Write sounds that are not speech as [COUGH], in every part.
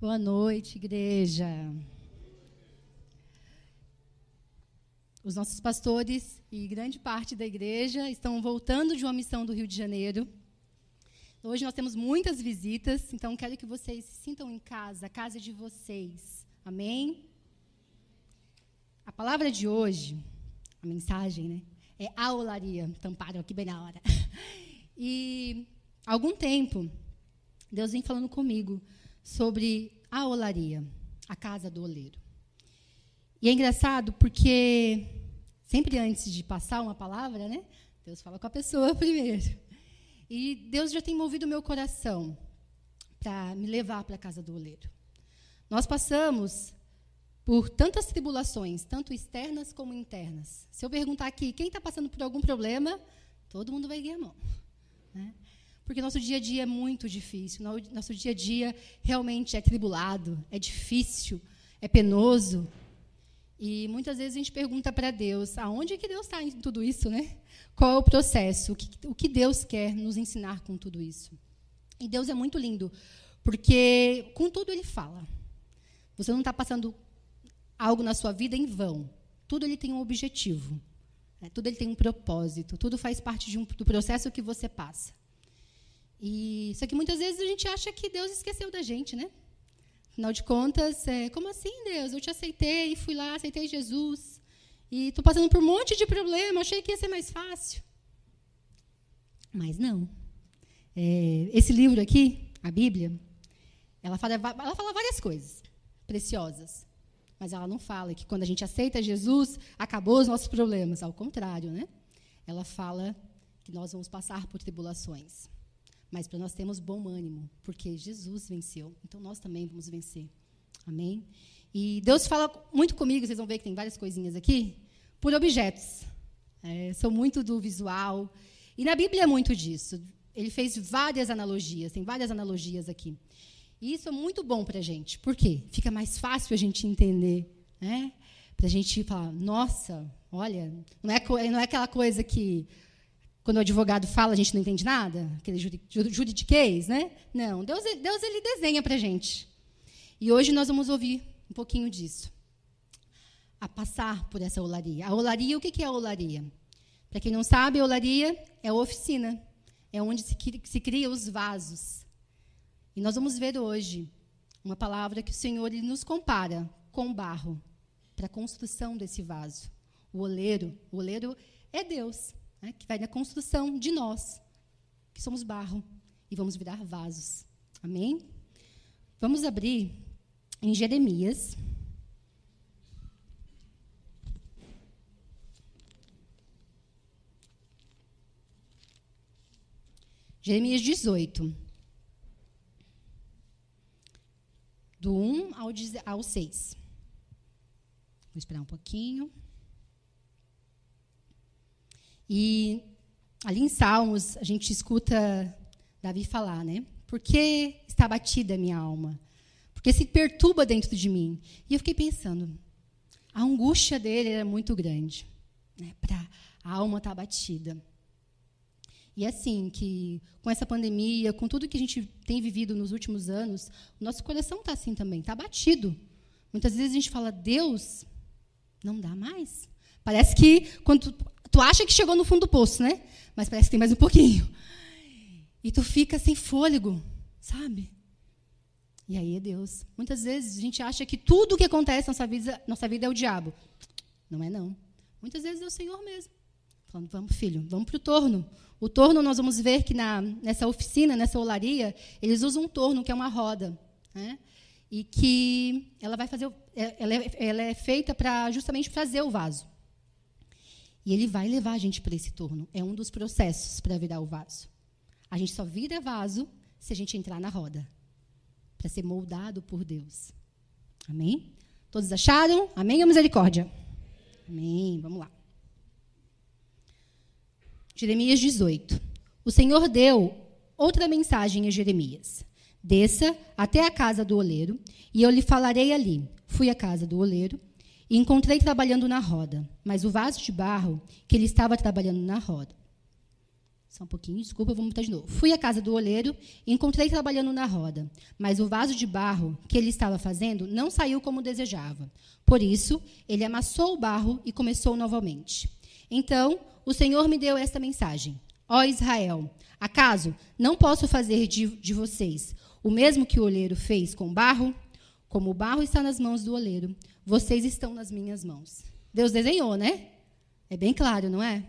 Boa noite, igreja. Os nossos pastores e grande parte da igreja estão voltando de uma missão do Rio de Janeiro. Hoje nós temos muitas visitas, então quero que vocês se sintam em casa, a casa de vocês. Amém? A palavra de hoje, a mensagem, né? É a olaria. Tamparam aqui bem na hora. [LAUGHS] E há algum tempo, Deus vem falando comigo sobre a olaria, a casa do oleiro. E é engraçado porque sempre antes de passar uma palavra, né? Deus fala com a pessoa [LAUGHS] primeiro. E Deus já tem movido o meu coração para me levar para a casa do oleiro. Nós passamos por tantas tribulações, tanto externas como internas. Se eu perguntar aqui quem está passando por algum problema, todo mundo vai erguer a mão. Né? Porque nosso dia a dia é muito difícil, nosso dia a dia realmente é tribulado, é difícil, é penoso. E muitas vezes a gente pergunta para Deus, aonde é que Deus está em tudo isso, né? Qual é o processo? O que, o que Deus quer nos ensinar com tudo isso? E Deus é muito lindo, porque com tudo Ele fala. Você não está passando algo na sua vida em vão. Tudo ele tem um objetivo. Né? Tudo ele tem um propósito. Tudo faz parte um, do processo que você passa. E só que muitas vezes a gente acha que Deus esqueceu da gente, né? Afinal de contas, é, como assim, Deus? Eu te aceitei, fui lá, aceitei Jesus. E estou passando por um monte de problema, achei que ia ser mais fácil. Mas não. É, esse livro aqui, a Bíblia, ela fala, ela fala várias coisas preciosas. Mas ela não fala que quando a gente aceita Jesus, acabou os nossos problemas. Ao contrário, né? Ela fala que nós vamos passar por tribulações. Mas para nós termos bom ânimo, porque Jesus venceu. Então nós também vamos vencer. Amém? E Deus fala muito comigo, vocês vão ver que tem várias coisinhas aqui, por objetos. É, sou muito do visual. E na Bíblia é muito disso. Ele fez várias analogias, tem várias analogias aqui. E isso é muito bom para a gente. Por quê? Fica mais fácil a gente entender. Né? Para a gente falar, nossa, olha, não é, não é aquela coisa que quando o advogado fala, a gente não entende nada? Aquele juridiquês, né? Não, Deus, Deus ele desenha para a gente. E hoje nós vamos ouvir um pouquinho disso. A passar por essa olaria. A olaria, o que é a olaria? Para quem não sabe, a olaria é a oficina. É onde se, se cria os vasos. E nós vamos ver hoje uma palavra que o Senhor ele nos compara com barro para a construção desse vaso. O oleiro, o oleiro é Deus né, que vai na construção de nós, que somos barro, e vamos virar vasos. Amém? Vamos abrir em Jeremias. Jeremias 18. Do 1 ao 6. Vou esperar um pouquinho. E ali em Salmos, a gente escuta Davi falar, né? Por que está batida a minha alma? Porque se perturba dentro de mim. E eu fiquei pensando, a angústia dele era muito grande, né? Para a alma estar tá batida. E assim, que com essa pandemia, com tudo que a gente tem vivido nos últimos anos, o nosso coração está assim também, está batido. Muitas vezes a gente fala, Deus, não dá mais. Parece que quando Tu acha que chegou no fundo do poço, né? Mas parece que tem mais um pouquinho. E tu fica sem fôlego, sabe? E aí é Deus. Muitas vezes a gente acha que tudo o que acontece na nossa vida, nossa vida é o diabo. Não é não. Muitas vezes é o Senhor mesmo. Falando, vamos, filho, vamos para o torno. O torno, nós vamos ver que na, nessa oficina, nessa olaria, eles usam um torno, que é uma roda. Né? E que ela vai fazer. É, ela é, ela é feita para justamente fazer o vaso. E ele vai levar a gente para esse torno. É um dos processos para virar o vaso. A gente só vira vaso se a gente entrar na roda para ser moldado por Deus. Amém? Todos acharam? Amém ou misericórdia? Amém. Vamos lá. Jeremias 18. O Senhor deu outra mensagem a Jeremias. Desça até a casa do oleiro, e eu lhe falarei ali. Fui à casa do oleiro e encontrei trabalhando na roda, mas o vaso de barro que ele estava trabalhando na roda. Só um pouquinho, desculpa, vamos botar de novo. Fui à casa do oleiro e encontrei trabalhando na roda, mas o vaso de barro que ele estava fazendo não saiu como desejava. Por isso, ele amassou o barro e começou novamente. Então, o Senhor me deu esta mensagem: Ó Israel, acaso não posso fazer de, de vocês o mesmo que o oleiro fez com barro? Como o barro está nas mãos do oleiro, vocês estão nas minhas mãos. Deus desenhou, né? É bem claro, não é?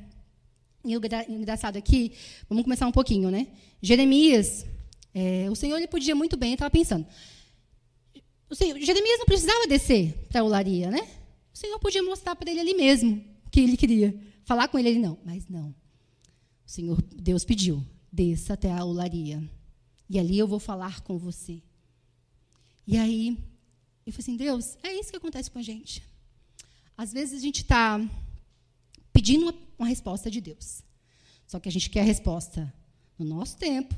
E o engraçado aqui, vamos começar um pouquinho, né? Jeremias, é, o Senhor ele podia muito bem, estava pensando. O Senhor, Jeremias não precisava descer para a olaria, né? O Senhor podia mostrar para ele ali mesmo o que ele queria. Falar com ele, ele não. Mas não. O Senhor, Deus pediu, desça até a olaria. E ali eu vou falar com você. E aí, eu falei assim, Deus, é isso que acontece com a gente. Às vezes a gente está pedindo uma, uma resposta de Deus. Só que a gente quer a resposta no nosso tempo,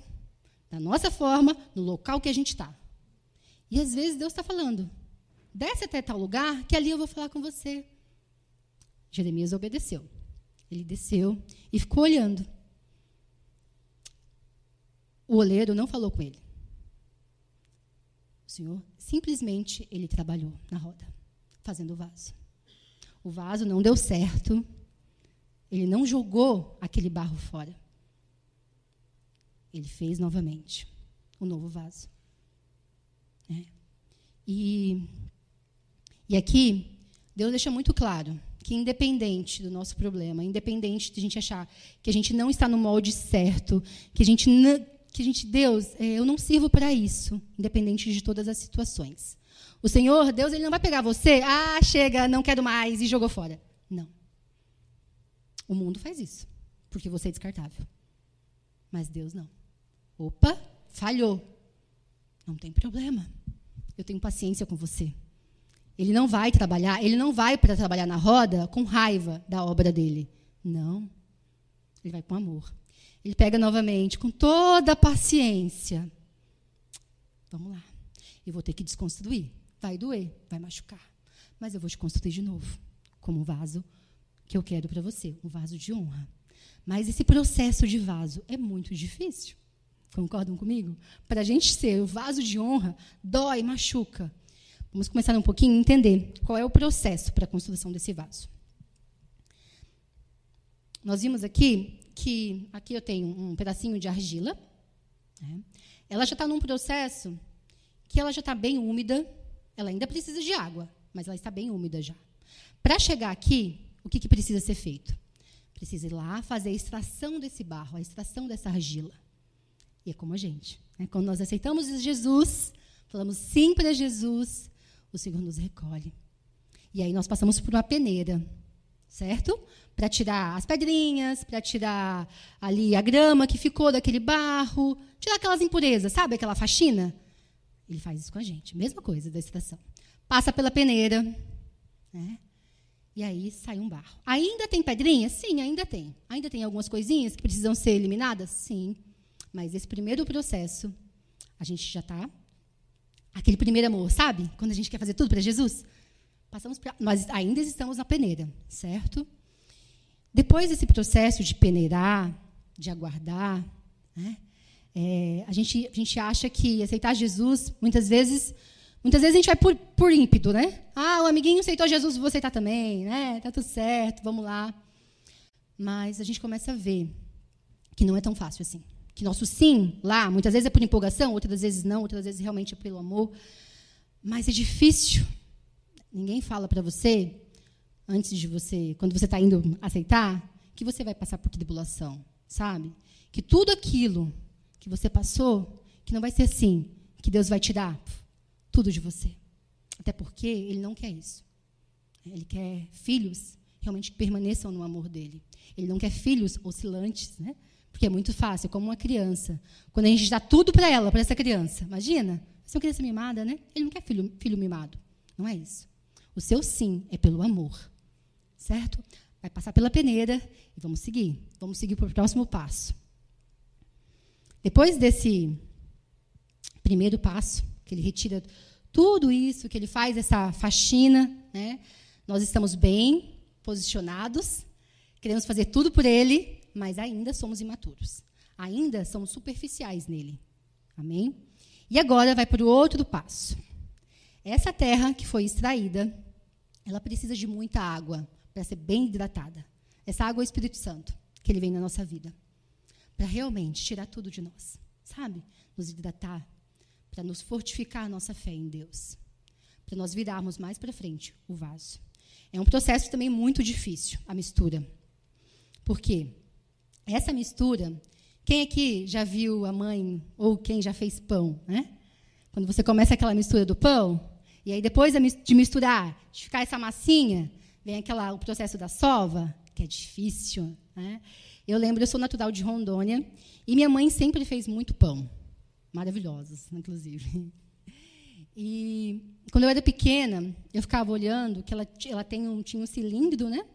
da nossa forma, no local que a gente está. E às vezes Deus está falando: desce até tal lugar, que ali eu vou falar com você. Jeremias obedeceu. Ele desceu e ficou olhando. O oleiro não falou com ele. Senhor simplesmente ele trabalhou na roda, fazendo o vaso. O vaso não deu certo. Ele não jogou aquele barro fora. Ele fez novamente o um novo vaso. É. E, e aqui, Deus deixa muito claro que, independente do nosso problema, independente de a gente achar que a gente não está no molde certo, que a gente, não, que a gente Deus, é, eu não sirvo para isso, independente de todas as situações. O Senhor, Deus, ele não vai pegar você, ah, chega, não quero mais, e jogou fora. Não. O mundo faz isso, porque você é descartável. Mas Deus não. Opa, falhou. Não tem problema. Eu tenho paciência com você. Ele não vai trabalhar, ele não vai para trabalhar na roda com raiva da obra dele. Não. Ele vai com amor. Ele pega novamente, com toda a paciência. Vamos lá. Eu vou ter que desconstruir. Vai doer, vai machucar. Mas eu vou te construir de novo, como um vaso que eu quero para você, um vaso de honra. Mas esse processo de vaso é muito difícil. Concordam comigo? Para a gente ser o vaso de honra, dói, machuca. Vamos começar um pouquinho a entender qual é o processo para a construção desse vaso. Nós vimos aqui que aqui eu tenho um pedacinho de argila. Né? Ela já está num processo que ela já está bem úmida. Ela ainda precisa de água, mas ela está bem úmida já. Para chegar aqui, o que, que precisa ser feito? Precisa ir lá fazer a extração desse barro, a extração dessa argila. E é como a gente. Né? Quando nós aceitamos Jesus, falamos sim para Jesus, o Senhor nos recolhe. E aí nós passamos por uma peneira, certo? Para tirar as pedrinhas, para tirar ali a grama que ficou daquele barro, tirar aquelas impurezas, sabe aquela faxina? Ele faz isso com a gente, mesma coisa da extração. Passa pela peneira, né? E aí sai um barro. Ainda tem pedrinha? Sim, ainda tem. Ainda tem algumas coisinhas que precisam ser eliminadas? Sim. Mas esse primeiro processo, a gente já está. Aquele primeiro amor, sabe? Quando a gente quer fazer tudo para Jesus? Passamos pra, nós ainda estamos na peneira, certo? Depois desse processo de peneirar, de aguardar, né? É, a, gente, a gente acha que aceitar Jesus, muitas vezes, Muitas vezes a gente vai por, por ímpeto, né? Ah, o amiguinho aceitou Jesus, vou aceitar também, né? Tá tudo certo, vamos lá. Mas a gente começa a ver que não é tão fácil assim. Que nosso sim lá, muitas vezes é por empolgação, outras vezes não, outras vezes realmente é pelo amor. Mas é difícil. Ninguém fala para você, antes de você, quando você está indo aceitar, que você vai passar por tribulação, sabe? Que tudo aquilo que você passou, que não vai ser assim, que Deus vai te dar tudo de você. Até porque ele não quer isso. Ele quer filhos realmente que permaneçam no amor dele. Ele não quer filhos oscilantes, né? Porque é muito fácil, como uma criança. Quando a gente dá tudo para ela, para essa criança. Imagina, você é uma criança mimada, né? Ele não quer filho, filho mimado. Não é isso. O seu sim é pelo amor. Certo? Vai passar pela peneira e vamos seguir. Vamos seguir para o próximo passo. Depois desse primeiro passo, que ele retira tudo isso, que ele faz essa faxina. Né? Nós estamos bem posicionados, queremos fazer tudo por ele, mas ainda somos imaturos. Ainda somos superficiais nele. Amém? E agora vai para o outro passo. Essa terra que foi extraída, ela precisa de muita água para ser bem hidratada. Essa água é o Espírito Santo, que ele vem na nossa vida. Para realmente tirar tudo de nós. Sabe? Nos hidratar. Para nos fortificar a nossa fé em Deus. Para nós virarmos mais para frente o vaso. É um processo também muito difícil, a mistura. Por quê? Essa mistura, quem aqui já viu a mãe ou quem já fez pão, né? Quando você começa aquela mistura do pão, e aí depois de misturar, de ficar essa massinha, vem aquela, o processo da sova, que é difícil. Né? Eu lembro, eu sou natural de Rondônia, e minha mãe sempre fez muito pão. Maravilhosos, inclusive. E quando eu era pequena, eu ficava olhando que ela, ela tem um, tinha um cilindro, né?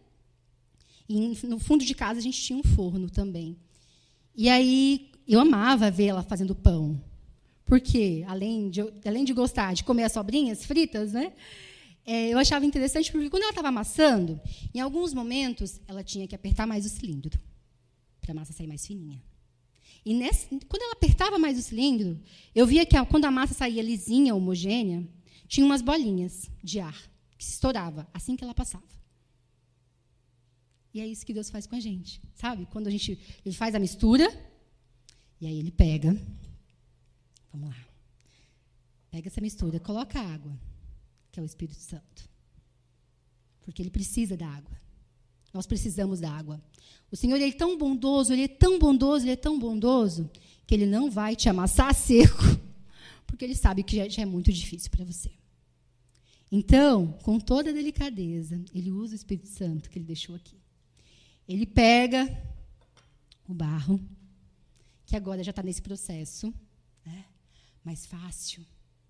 E no fundo de casa a gente tinha um forno também. E aí eu amava ver ela fazendo pão. Porque, além de, além de gostar de comer as sobrinhas fritas, né? É, eu achava interessante porque quando ela estava amassando, em alguns momentos ela tinha que apertar mais o cilindro para a massa sair mais fininha. E nesse, quando ela apertava mais o cilindro, eu via que a, quando a massa saía lisinha, homogênea, tinha umas bolinhas de ar que se estourava assim que ela passava. E é isso que Deus faz com a gente, sabe? Quando a gente ele faz a mistura e aí ele pega Vamos lá. Pega essa mistura, coloca a água, que é o Espírito Santo. Porque ele precisa da água. Nós precisamos da água. O Senhor ele é tão bondoso, ele é tão bondoso, ele é tão bondoso, que ele não vai te amassar [LAUGHS] seco, porque ele sabe que já, já é muito difícil para você. Então, com toda a delicadeza, ele usa o Espírito Santo que ele deixou aqui. Ele pega o barro, que agora já está nesse processo, né? Mais fácil,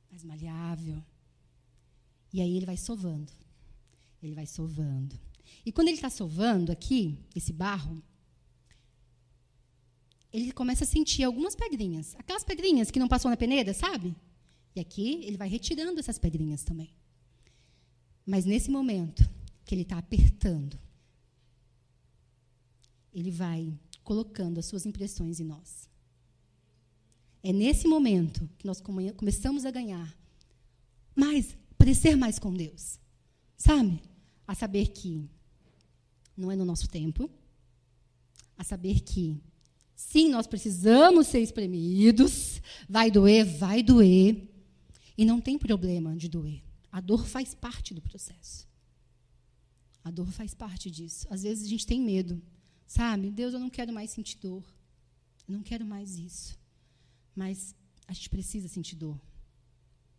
mais maleável. E aí ele vai sovando. Ele vai sovando. E quando ele está sovando aqui, esse barro, ele começa a sentir algumas pedrinhas. Aquelas pedrinhas que não passou na peneira, sabe? E aqui ele vai retirando essas pedrinhas também. Mas nesse momento que ele está apertando, ele vai colocando as suas impressões em nós. É nesse momento que nós começamos a ganhar mais, parecer mais com Deus. Sabe? A saber que não é no nosso tempo. A saber que, sim, nós precisamos ser espremidos. Vai doer, vai doer. E não tem problema de doer. A dor faz parte do processo. A dor faz parte disso. Às vezes a gente tem medo. Sabe? Deus, eu não quero mais sentir dor. Eu não quero mais isso. Mas a gente precisa sentir dor.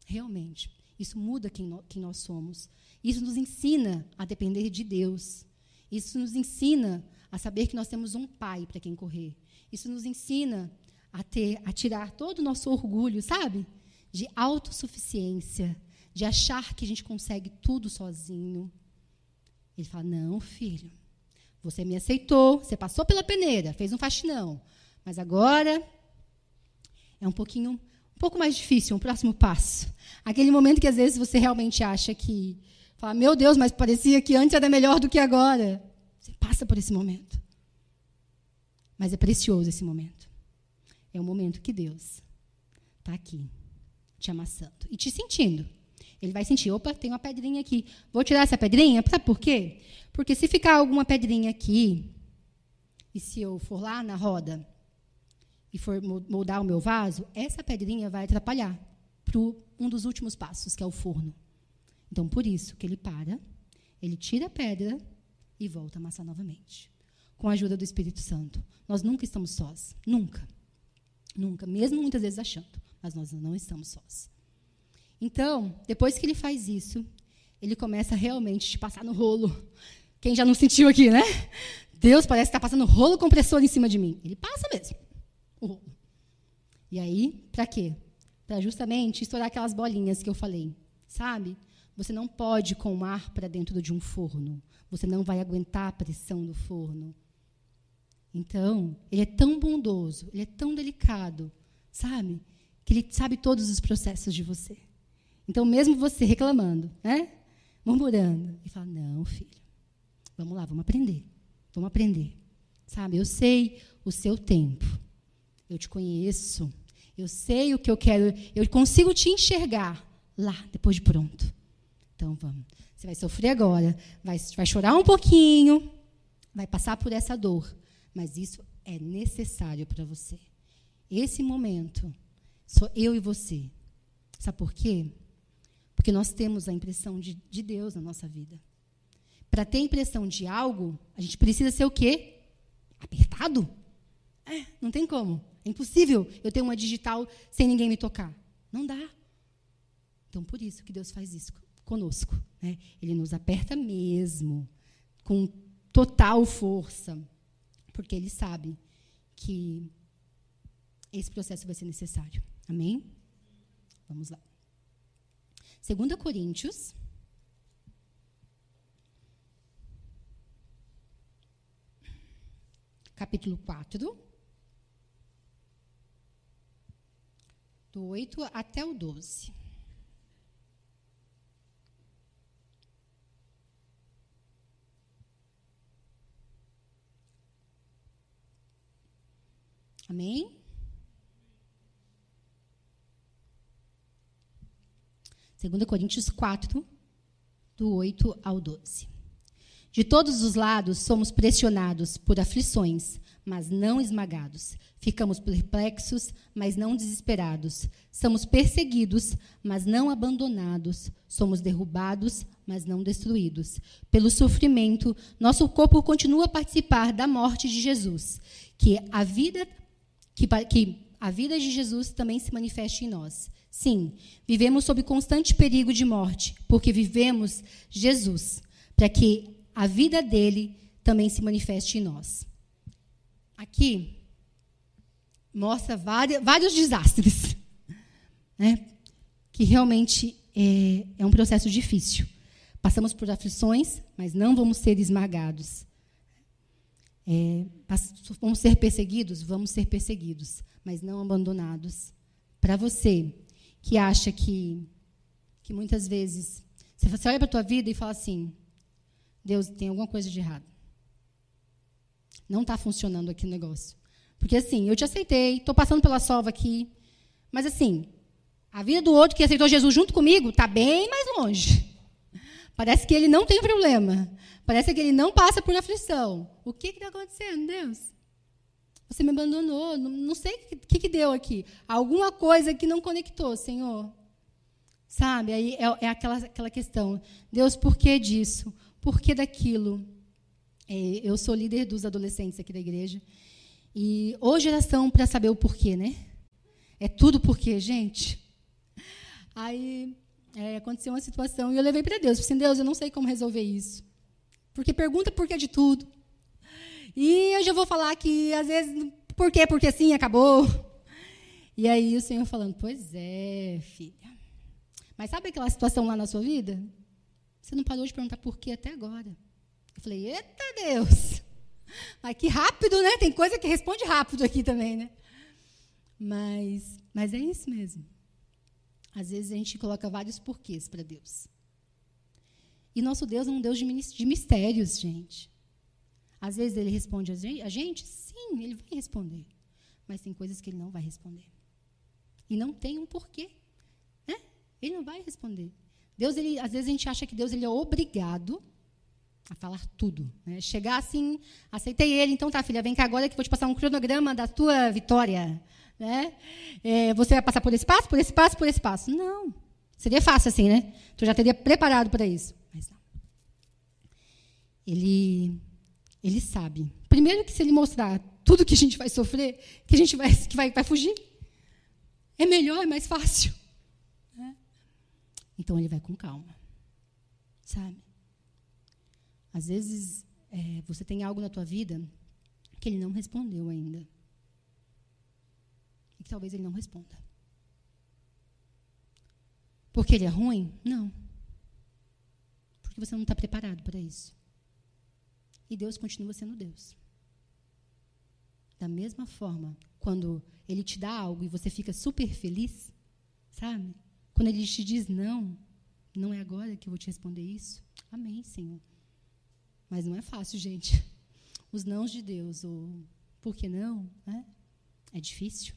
Realmente. Isso muda quem, no, quem nós somos. Isso nos ensina a depender de Deus. Isso nos ensina a saber que nós temos um pai para quem correr. Isso nos ensina a ter, a tirar todo o nosso orgulho, sabe? De autossuficiência, de achar que a gente consegue tudo sozinho. Ele fala: "Não, filho. Você me aceitou, você passou pela peneira, fez um faxinão, mas agora é um pouquinho, um pouco mais difícil, um próximo passo. Aquele momento que às vezes você realmente acha que, fala, meu Deus, mas parecia que antes era melhor do que agora. Você passa por esse momento. Mas é precioso esse momento. É o momento que Deus está aqui, te amassando e te sentindo. Ele vai sentir, opa, tem uma pedrinha aqui. Vou tirar essa pedrinha, sabe por quê? Porque se ficar alguma pedrinha aqui, e se eu for lá na roda e for moldar o meu vaso, essa pedrinha vai atrapalhar para um dos últimos passos, que é o forno. Então, por isso que ele para, ele tira a pedra e volta a amassar novamente. Com a ajuda do Espírito Santo. Nós nunca estamos sós. Nunca. Nunca. Mesmo muitas vezes achando. Mas nós não estamos sós. Então, depois que ele faz isso, ele começa realmente te passar no rolo. Quem já não sentiu aqui, né? Deus parece estar passando rolo compressor em cima de mim. Ele passa mesmo. E aí, para quê? Para justamente estourar aquelas bolinhas que eu falei, sabe? Você não pode com ar para dentro de um forno. Você não vai aguentar a pressão do forno. Então, ele é tão bondoso, ele é tão delicado, sabe? Que ele sabe todos os processos de você. Então, mesmo você reclamando, né? Murmurando, ele fala: Não, filho, vamos lá, vamos aprender. Vamos aprender. Sabe? Eu sei o seu tempo. Eu te conheço. Eu sei o que eu quero. Eu consigo te enxergar lá, depois de pronto. Então vamos. Você vai sofrer agora, vai, vai chorar um pouquinho, vai passar por essa dor, mas isso é necessário para você. Esse momento, sou eu e você. Sabe por quê? Porque nós temos a impressão de, de Deus na nossa vida. Para ter impressão de algo, a gente precisa ser o quê? Apertado? É, não tem como. É impossível eu ter uma digital sem ninguém me tocar. Não dá. Então, por isso que Deus faz isso conosco. Né? Ele nos aperta mesmo, com total força, porque Ele sabe que esse processo vai ser necessário. Amém? Vamos lá. 2 Coríntios. Capítulo 4. Do 8 até o 12. Amém? Segunda Coríntios 4, do 8 ao 12. De todos os lados somos pressionados por aflições, mas não esmagados. Ficamos perplexos, mas não desesperados. Somos perseguidos, mas não abandonados. Somos derrubados, mas não destruídos. Pelo sofrimento, nosso corpo continua a participar da morte de Jesus, que a vida que, que a vida de Jesus também se manifeste em nós. Sim, vivemos sob constante perigo de morte, porque vivemos Jesus, para que a vida dele também se manifeste em nós. Aqui mostra vários desastres, né? que realmente é, é um processo difícil. Passamos por aflições, mas não vamos ser esmagados. É, vamos ser perseguidos? Vamos ser perseguidos, mas não abandonados. Para você que acha que, que muitas vezes você olha para a tua vida e fala assim: Deus, tem alguma coisa de errado. Não está funcionando aqui o negócio. Porque assim, eu te aceitei, estou passando pela sova aqui, mas assim, a vida do outro que aceitou Jesus junto comigo está bem mais longe. Parece que ele não tem problema. Parece que ele não passa por aflição. O que está acontecendo, Deus? Você me abandonou. Não, não sei o que, que, deu aqui. Alguma coisa que não conectou, Senhor. Sabe? Aí é, é aquela, aquela questão. Deus, por que disso? Por que daquilo? É, eu sou líder dos adolescentes aqui da igreja. E hoje geração para saber o porquê, né? É tudo porquê, gente. Aí é, aconteceu uma situação e eu levei para Deus. Falei assim, Deus, eu não sei como resolver isso. Porque pergunta por que de tudo. E eu já vou falar que, às vezes, por quê? Porque assim, acabou. E aí o Senhor falando, pois é, filha. Mas sabe aquela situação lá na sua vida? Você não parou de perguntar por quê até agora. Eu falei, eita Deus! Mas que rápido, né? Tem coisa que responde rápido aqui também, né? Mas, mas é isso mesmo. Às vezes a gente coloca vários porquês para Deus. E nosso Deus é um Deus de mistérios, gente. Às vezes ele responde a gente, sim, ele vai responder. Mas tem coisas que ele não vai responder. E não tem um porquê. Né? Ele não vai responder. Deus, ele, às vezes a gente acha que Deus ele é obrigado a falar tudo. Né? Chegar assim, aceitei ele, então tá, filha, vem cá agora que vou te passar um cronograma da tua vitória. Né? É, você vai passar por esse passo, por esse passo, por esse passo. Não. Seria fácil assim, né? Tu já teria preparado para isso. Mas não. Ele, ele sabe. Primeiro que se ele mostrar tudo que a gente vai sofrer, que a gente vai, que vai, vai fugir. É melhor, é mais fácil. Né? Então ele vai com calma. Sabe? Às vezes é, você tem algo na tua vida que ele não respondeu ainda. E que talvez ele não responda. Porque ele é ruim? Não porque você não está preparado para isso. E Deus continua sendo Deus. Da mesma forma, quando Ele te dá algo e você fica super feliz, sabe? Quando Ele te diz não, não é agora que eu vou te responder isso. Amém, Senhor. Mas não é fácil, gente. os nãos de Deus, ou por que não, né? é difícil.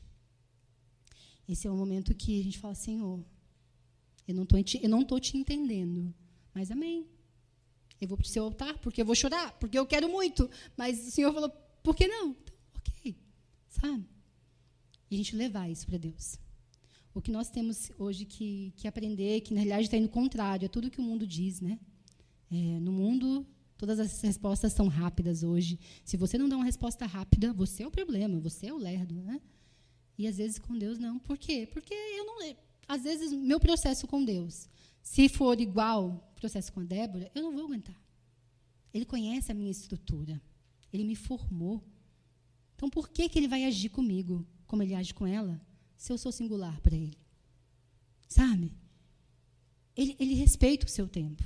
Esse é o momento que a gente fala, Senhor, eu não estou te entendendo, mas amém. Eu vou para o seu altar porque eu vou chorar, porque eu quero muito. Mas o Senhor falou, por que não? Então, ok, sabe? E a gente levar isso para Deus. O que nós temos hoje que, que aprender, que na realidade está indo contrário a tudo que o mundo diz, né? É, no mundo, todas as respostas são rápidas hoje. Se você não dá uma resposta rápida, você é o problema, você é o lerdo, né? E às vezes com Deus não. Por quê? Porque eu não. Às vezes, meu processo com Deus, se for igual processo com a Débora, eu não vou aguentar. Ele conhece a minha estrutura. Ele me formou. Então, por que, que ele vai agir comigo como ele age com ela, se eu sou singular para ele? Sabe? Ele, ele respeita o seu tempo.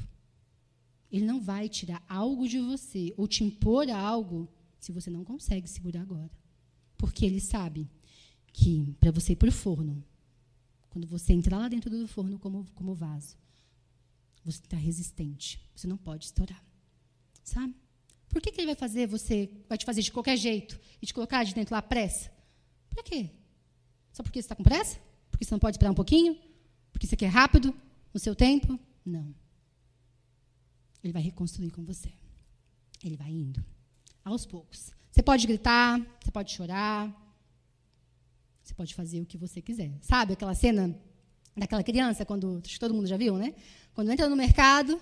Ele não vai tirar algo de você ou te impor algo se você não consegue segurar agora. Porque ele sabe que para você ir para o forno, quando você entrar lá dentro do forno como, como vaso, você está resistente. Você não pode estourar. Sabe? Por que, que ele vai fazer você, vai te fazer de qualquer jeito e te colocar de dentro lá pressa? Para quê? Só porque você está com pressa? Porque você não pode esperar um pouquinho? Porque você quer rápido, no seu tempo? Não. Ele vai reconstruir com você. Ele vai indo. Aos poucos. Você pode gritar, você pode chorar, você pode fazer o que você quiser. Sabe aquela cena daquela criança, quando acho que todo mundo já viu, né? Quando entra no mercado,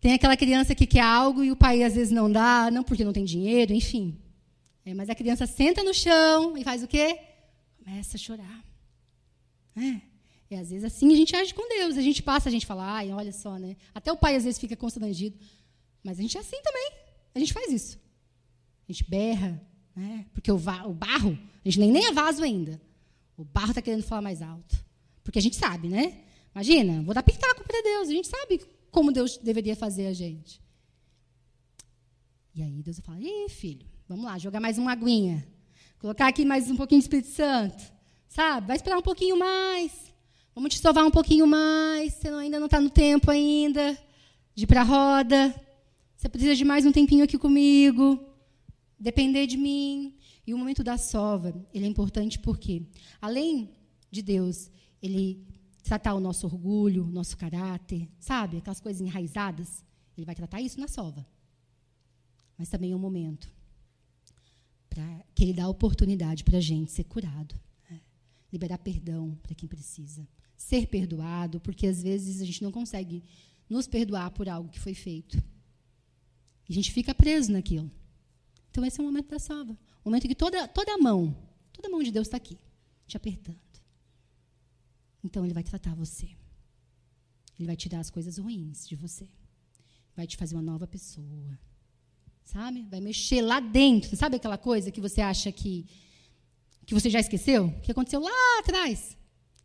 tem aquela criança que quer algo e o pai às vezes não dá, não porque não tem dinheiro, enfim. É, mas a criança senta no chão e faz o quê? Começa a chorar. É. E às vezes assim a gente age com Deus. A gente passa, a gente fala, ai, olha só, né? Até o pai às vezes fica constrangido. Mas a gente é assim também. A gente faz isso. A gente berra, né? Porque o, o barro, a gente nem, nem é vaso ainda. O barro está querendo falar mais alto. Porque a gente sabe, né? Imagina, vou dar pitaco para Deus. A gente sabe como Deus deveria fazer a gente. E aí Deus fala: Ih, filho, vamos lá, jogar mais uma aguinha. Colocar aqui mais um pouquinho de Espírito Santo. Sabe? Vai esperar um pouquinho mais. Vamos te salvar um pouquinho mais. Você ainda não está no tempo ainda de ir para a roda. Você precisa de mais um tempinho aqui comigo. Depender de mim. E o momento da sova, ele é importante porque, além de Deus, ele tratar o nosso orgulho, o nosso caráter, sabe? Aquelas coisas enraizadas. Ele vai tratar isso na sova. Mas também é um momento para que ele dá a oportunidade para a gente ser curado. Né? Liberar perdão para quem precisa. Ser perdoado, porque às vezes a gente não consegue nos perdoar por algo que foi feito. E a gente fica preso naquilo. Então, esse é o momento da sova. O momento que toda, toda a mão, toda a mão de Deus está aqui, te apertando. Então ele vai tratar você. Ele vai tirar as coisas ruins de você. Vai te fazer uma nova pessoa. Sabe? Vai mexer lá dentro. Sabe aquela coisa que você acha que que você já esqueceu? Que aconteceu lá atrás?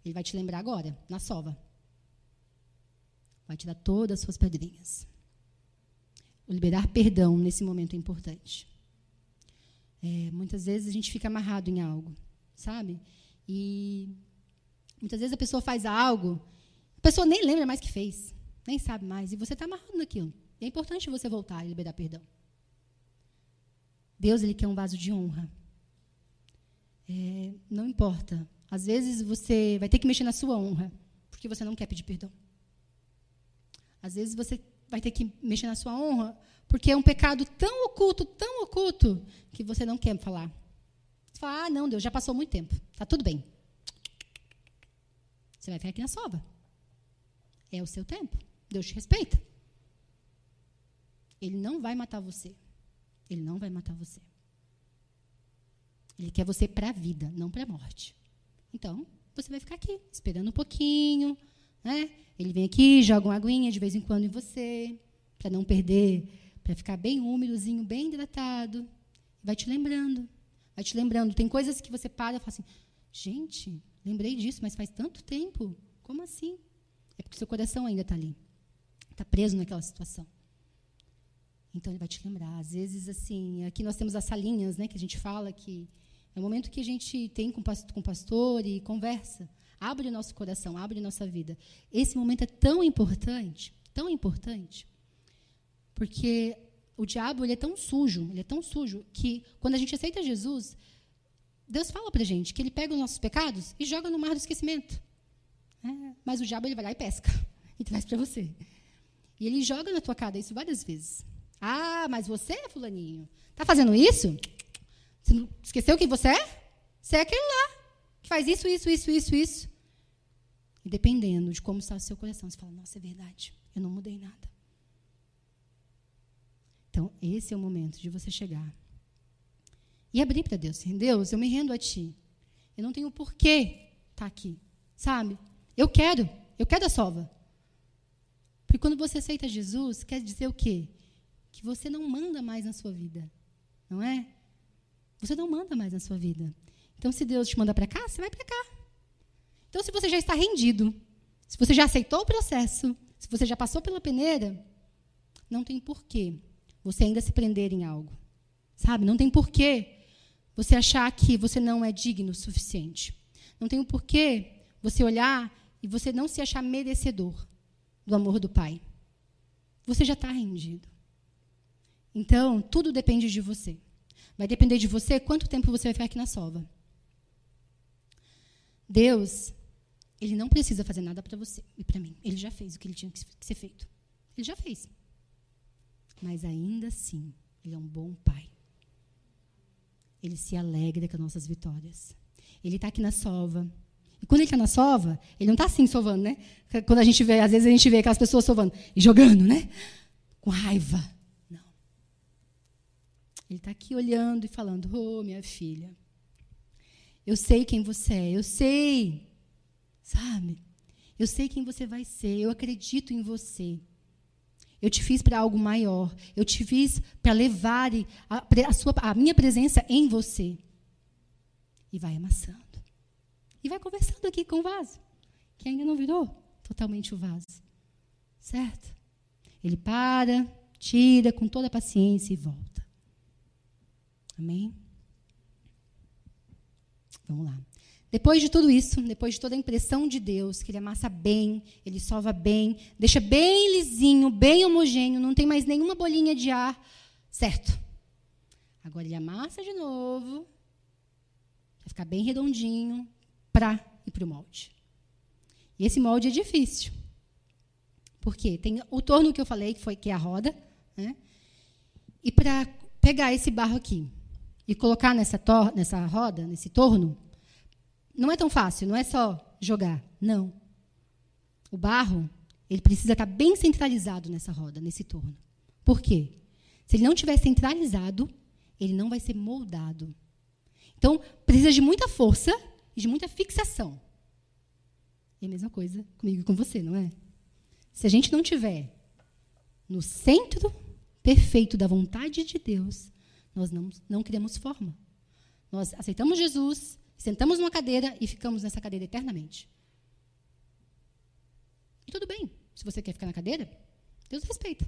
Ele vai te lembrar agora, na sova. Vai tirar todas as suas pedrinhas. O liberar perdão nesse momento é importante. É, muitas vezes a gente fica amarrado em algo, sabe? E Muitas vezes a pessoa faz algo, a pessoa nem lembra mais que fez, nem sabe mais, e você está amarrado naquilo. E é importante você voltar e liberar perdão. Deus ele quer um vaso de honra. É, não importa. Às vezes você vai ter que mexer na sua honra, porque você não quer pedir perdão. Às vezes você vai ter que mexer na sua honra, porque é um pecado tão oculto, tão oculto, que você não quer falar. Você fala, ah, não, Deus, já passou muito tempo. Está tudo bem. Você vai ficar aqui na sova. É o seu tempo. Deus te respeita. Ele não vai matar você. Ele não vai matar você. Ele quer você para a vida, não para a morte. Então, você vai ficar aqui, esperando um pouquinho. Né? Ele vem aqui, joga uma aguinha de vez em quando em você, para não perder, para ficar bem úmidozinho, bem hidratado. Vai te lembrando. Vai te lembrando. Tem coisas que você para e fala assim: gente, Lembrei disso, mas faz tanto tempo. Como assim? É porque seu coração ainda está ali. Está preso naquela situação. Então ele vai te lembrar. Às vezes, assim, aqui nós temos as salinhas, né, que a gente fala que é o momento que a gente tem com o pastor e conversa. Abre o nosso coração, abre nossa vida. Esse momento é tão importante, tão importante, porque o diabo ele é tão sujo, ele é tão sujo que quando a gente aceita Jesus, Deus fala para gente que ele pega os nossos pecados e joga no mar do esquecimento. É, mas o diabo ele vai lá e pesca [LAUGHS] e traz para você. E ele joga na tua cara isso várias vezes. Ah, mas você, fulaninho, tá fazendo isso? Você não esqueceu quem você é? Você é aquele lá que faz isso, isso, isso, isso, isso. E dependendo de como está o seu coração, você fala: Nossa, é verdade, eu não mudei nada. Então, esse é o momento de você chegar e abrir para Deus. Deus, eu me rendo a Ti. Eu não tenho porquê estar tá aqui, sabe? Eu quero, eu quero a sova. Porque quando você aceita Jesus, quer dizer o quê? Que você não manda mais na sua vida, não é? Você não manda mais na sua vida. Então, se Deus te manda para cá, você vai para cá. Então, se você já está rendido, se você já aceitou o processo, se você já passou pela peneira, não tem porquê você ainda se prender em algo. Sabe? Não tem porquê você achar que você não é digno o suficiente. Não tem porquê você olhar e você não se achar merecedor do amor do Pai. Você já está rendido. Então, tudo depende de você. Vai depender de você quanto tempo você vai ficar aqui na sova. Deus, ele não precisa fazer nada para você e para mim. Ele já fez o que ele tinha que ser feito. Ele já fez. Mas ainda assim, Ele é um bom Pai. Ele se alegra com as nossas vitórias. Ele está aqui na sova. E quando ele está na sova, ele não está assim sovando, né? Quando a gente vê, às vezes a gente vê aquelas pessoas sovando e jogando, né? Com raiva. Ele está aqui olhando e falando: Oh, minha filha, eu sei quem você é, eu sei. Sabe? Eu sei quem você vai ser, eu acredito em você. Eu te fiz para algo maior. Eu te fiz para levar a, a, sua, a minha presença em você. E vai amassando. E vai conversando aqui com o vaso, que ainda não virou totalmente o vaso. Certo? Ele para, tira com toda a paciência e volta. Amém? Vamos lá. Depois de tudo isso, depois de toda a impressão de Deus, que ele amassa bem, ele sova bem, deixa bem lisinho, bem homogêneo, não tem mais nenhuma bolinha de ar, certo? Agora ele amassa de novo, vai ficar bem redondinho, para ir para o molde. E esse molde é difícil. Por quê? Tem o torno que eu falei, que, foi, que é a roda, né? e para pegar esse barro aqui e colocar nessa, nessa roda, nesse torno, não é tão fácil, não é só jogar. Não. O barro, ele precisa estar bem centralizado nessa roda, nesse torno. Por quê? Se ele não estiver centralizado, ele não vai ser moldado. Então, precisa de muita força e de muita fixação. É a mesma coisa comigo e com você, não é? Se a gente não tiver no centro perfeito da vontade de Deus, nós não, não criamos forma. Nós aceitamos Jesus, Sentamos numa cadeira e ficamos nessa cadeira eternamente. E tudo bem. Se você quer ficar na cadeira, Deus respeita.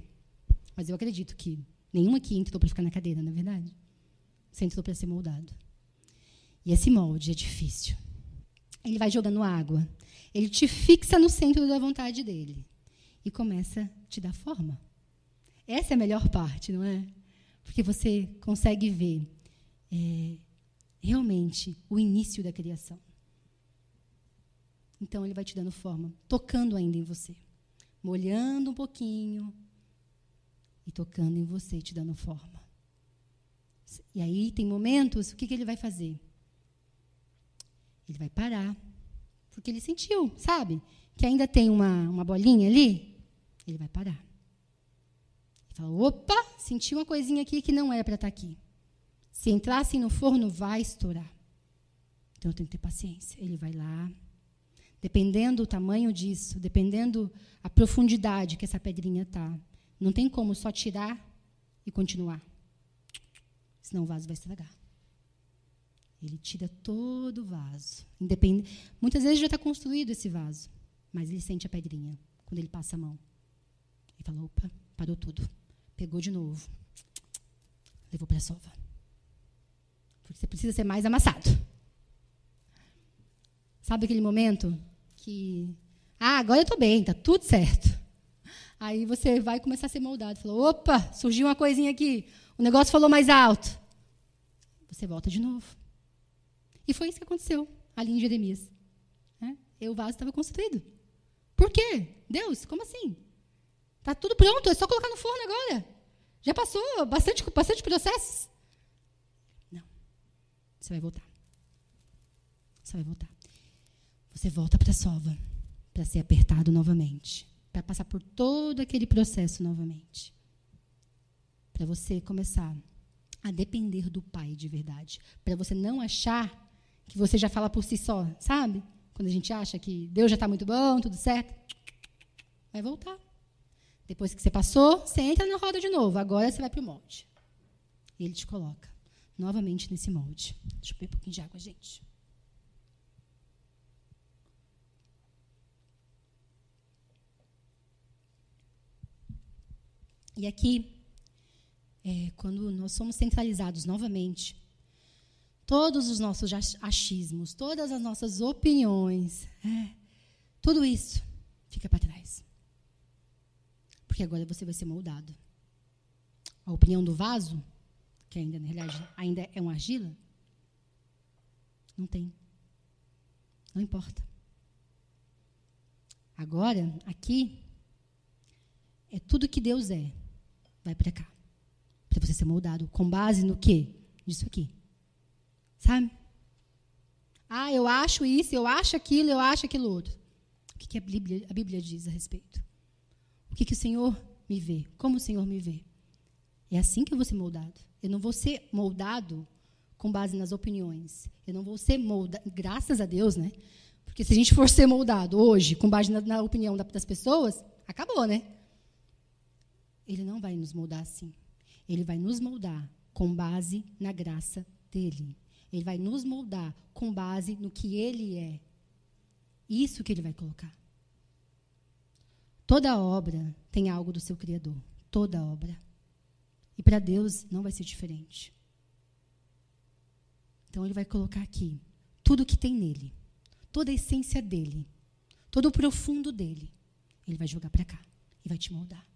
Mas eu acredito que nenhum aqui entrou para ficar na cadeira, na é verdade. Você entrou para ser moldado. E esse molde é difícil. Ele vai jogando água. Ele te fixa no centro da vontade dele. E começa a te dar forma. Essa é a melhor parte, não é? Porque você consegue ver é, realmente o início da criação. Então ele vai te dando forma, tocando ainda em você, molhando um pouquinho e tocando em você, te dando forma. E aí tem momentos, o que, que ele vai fazer? Ele vai parar, porque ele sentiu, sabe? Que ainda tem uma, uma bolinha ali, ele vai parar. Fala, opa, senti uma coisinha aqui que não era para estar aqui. Se entrassem no forno, vai estourar. Então eu tenho que ter paciência. Ele vai lá. Dependendo do tamanho disso, dependendo a profundidade que essa pedrinha está, não tem como só tirar e continuar. Senão o vaso vai estragar. Ele tira todo o vaso. Independ... Muitas vezes já está construído esse vaso, mas ele sente a pedrinha quando ele passa a mão. Ele fala: opa, parou tudo. Pegou de novo. Levou para a sova. Porque você precisa ser mais amassado. Sabe aquele momento que. Ah, agora eu estou bem, está tudo certo. Aí você vai começar a ser moldado. Falou, opa, surgiu uma coisinha aqui. O negócio falou mais alto. Você volta de novo. E foi isso que aconteceu ali em Jeremias. Né? E o vaso estava construído. Por quê? Deus, como assim? Está tudo pronto, é só colocar no forno agora. Já passou bastante, bastante processos. Não. Você vai voltar. Você vai voltar. Você volta para a sova para ser apertado novamente, para passar por todo aquele processo novamente. Para você começar a depender do Pai de verdade, para você não achar que você já fala por si só, sabe? Quando a gente acha que Deus já está muito bom, tudo certo, vai voltar. Depois que você passou, você entra na roda de novo. Agora você vai para o molde. E ele te coloca novamente nesse molde. Deixa eu beber um pouquinho de água, gente. E aqui, é, quando nós somos centralizados novamente, todos os nossos achismos, todas as nossas opiniões, é, tudo isso fica para trás. Porque agora você vai ser moldado. A opinião do vaso, que ainda, na realidade, ainda é uma argila, não tem. Não importa. Agora, aqui, é tudo que Deus é vai para cá. Para você ser moldado. Com base no quê? Disso aqui. Sabe? Ah, eu acho isso, eu acho aquilo, eu acho aquilo outro. O que, que a, Bíblia, a Bíblia diz a respeito? O que, que o Senhor me vê? Como o Senhor me vê? É assim que eu vou ser moldado. Eu não vou ser moldado com base nas opiniões. Eu não vou ser moldado, graças a Deus, né? Porque se a gente for ser moldado hoje com base na, na opinião das pessoas, acabou, né? Ele não vai nos moldar assim. Ele vai nos moldar com base na graça dele. Ele vai nos moldar com base no que ele é. Isso que ele vai colocar. Toda obra tem algo do seu Criador. Toda obra. E para Deus não vai ser diferente. Então ele vai colocar aqui tudo que tem nele, toda a essência dele, todo o profundo dele. Ele vai jogar para cá e vai te moldar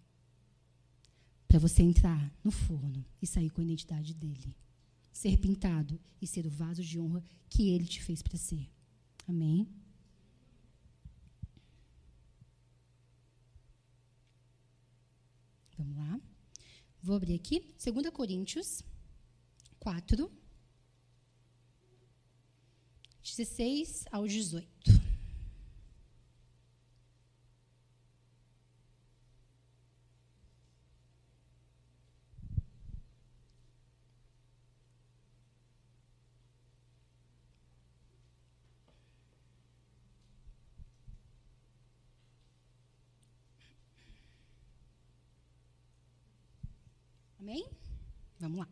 para você entrar no forno e sair com a identidade dele. Ser pintado e ser o vaso de honra que ele te fez para ser. Amém? Vamos lá. Vou abrir aqui, 2 Coríntios 4, 16 ao 18. Amém? Vamos lá.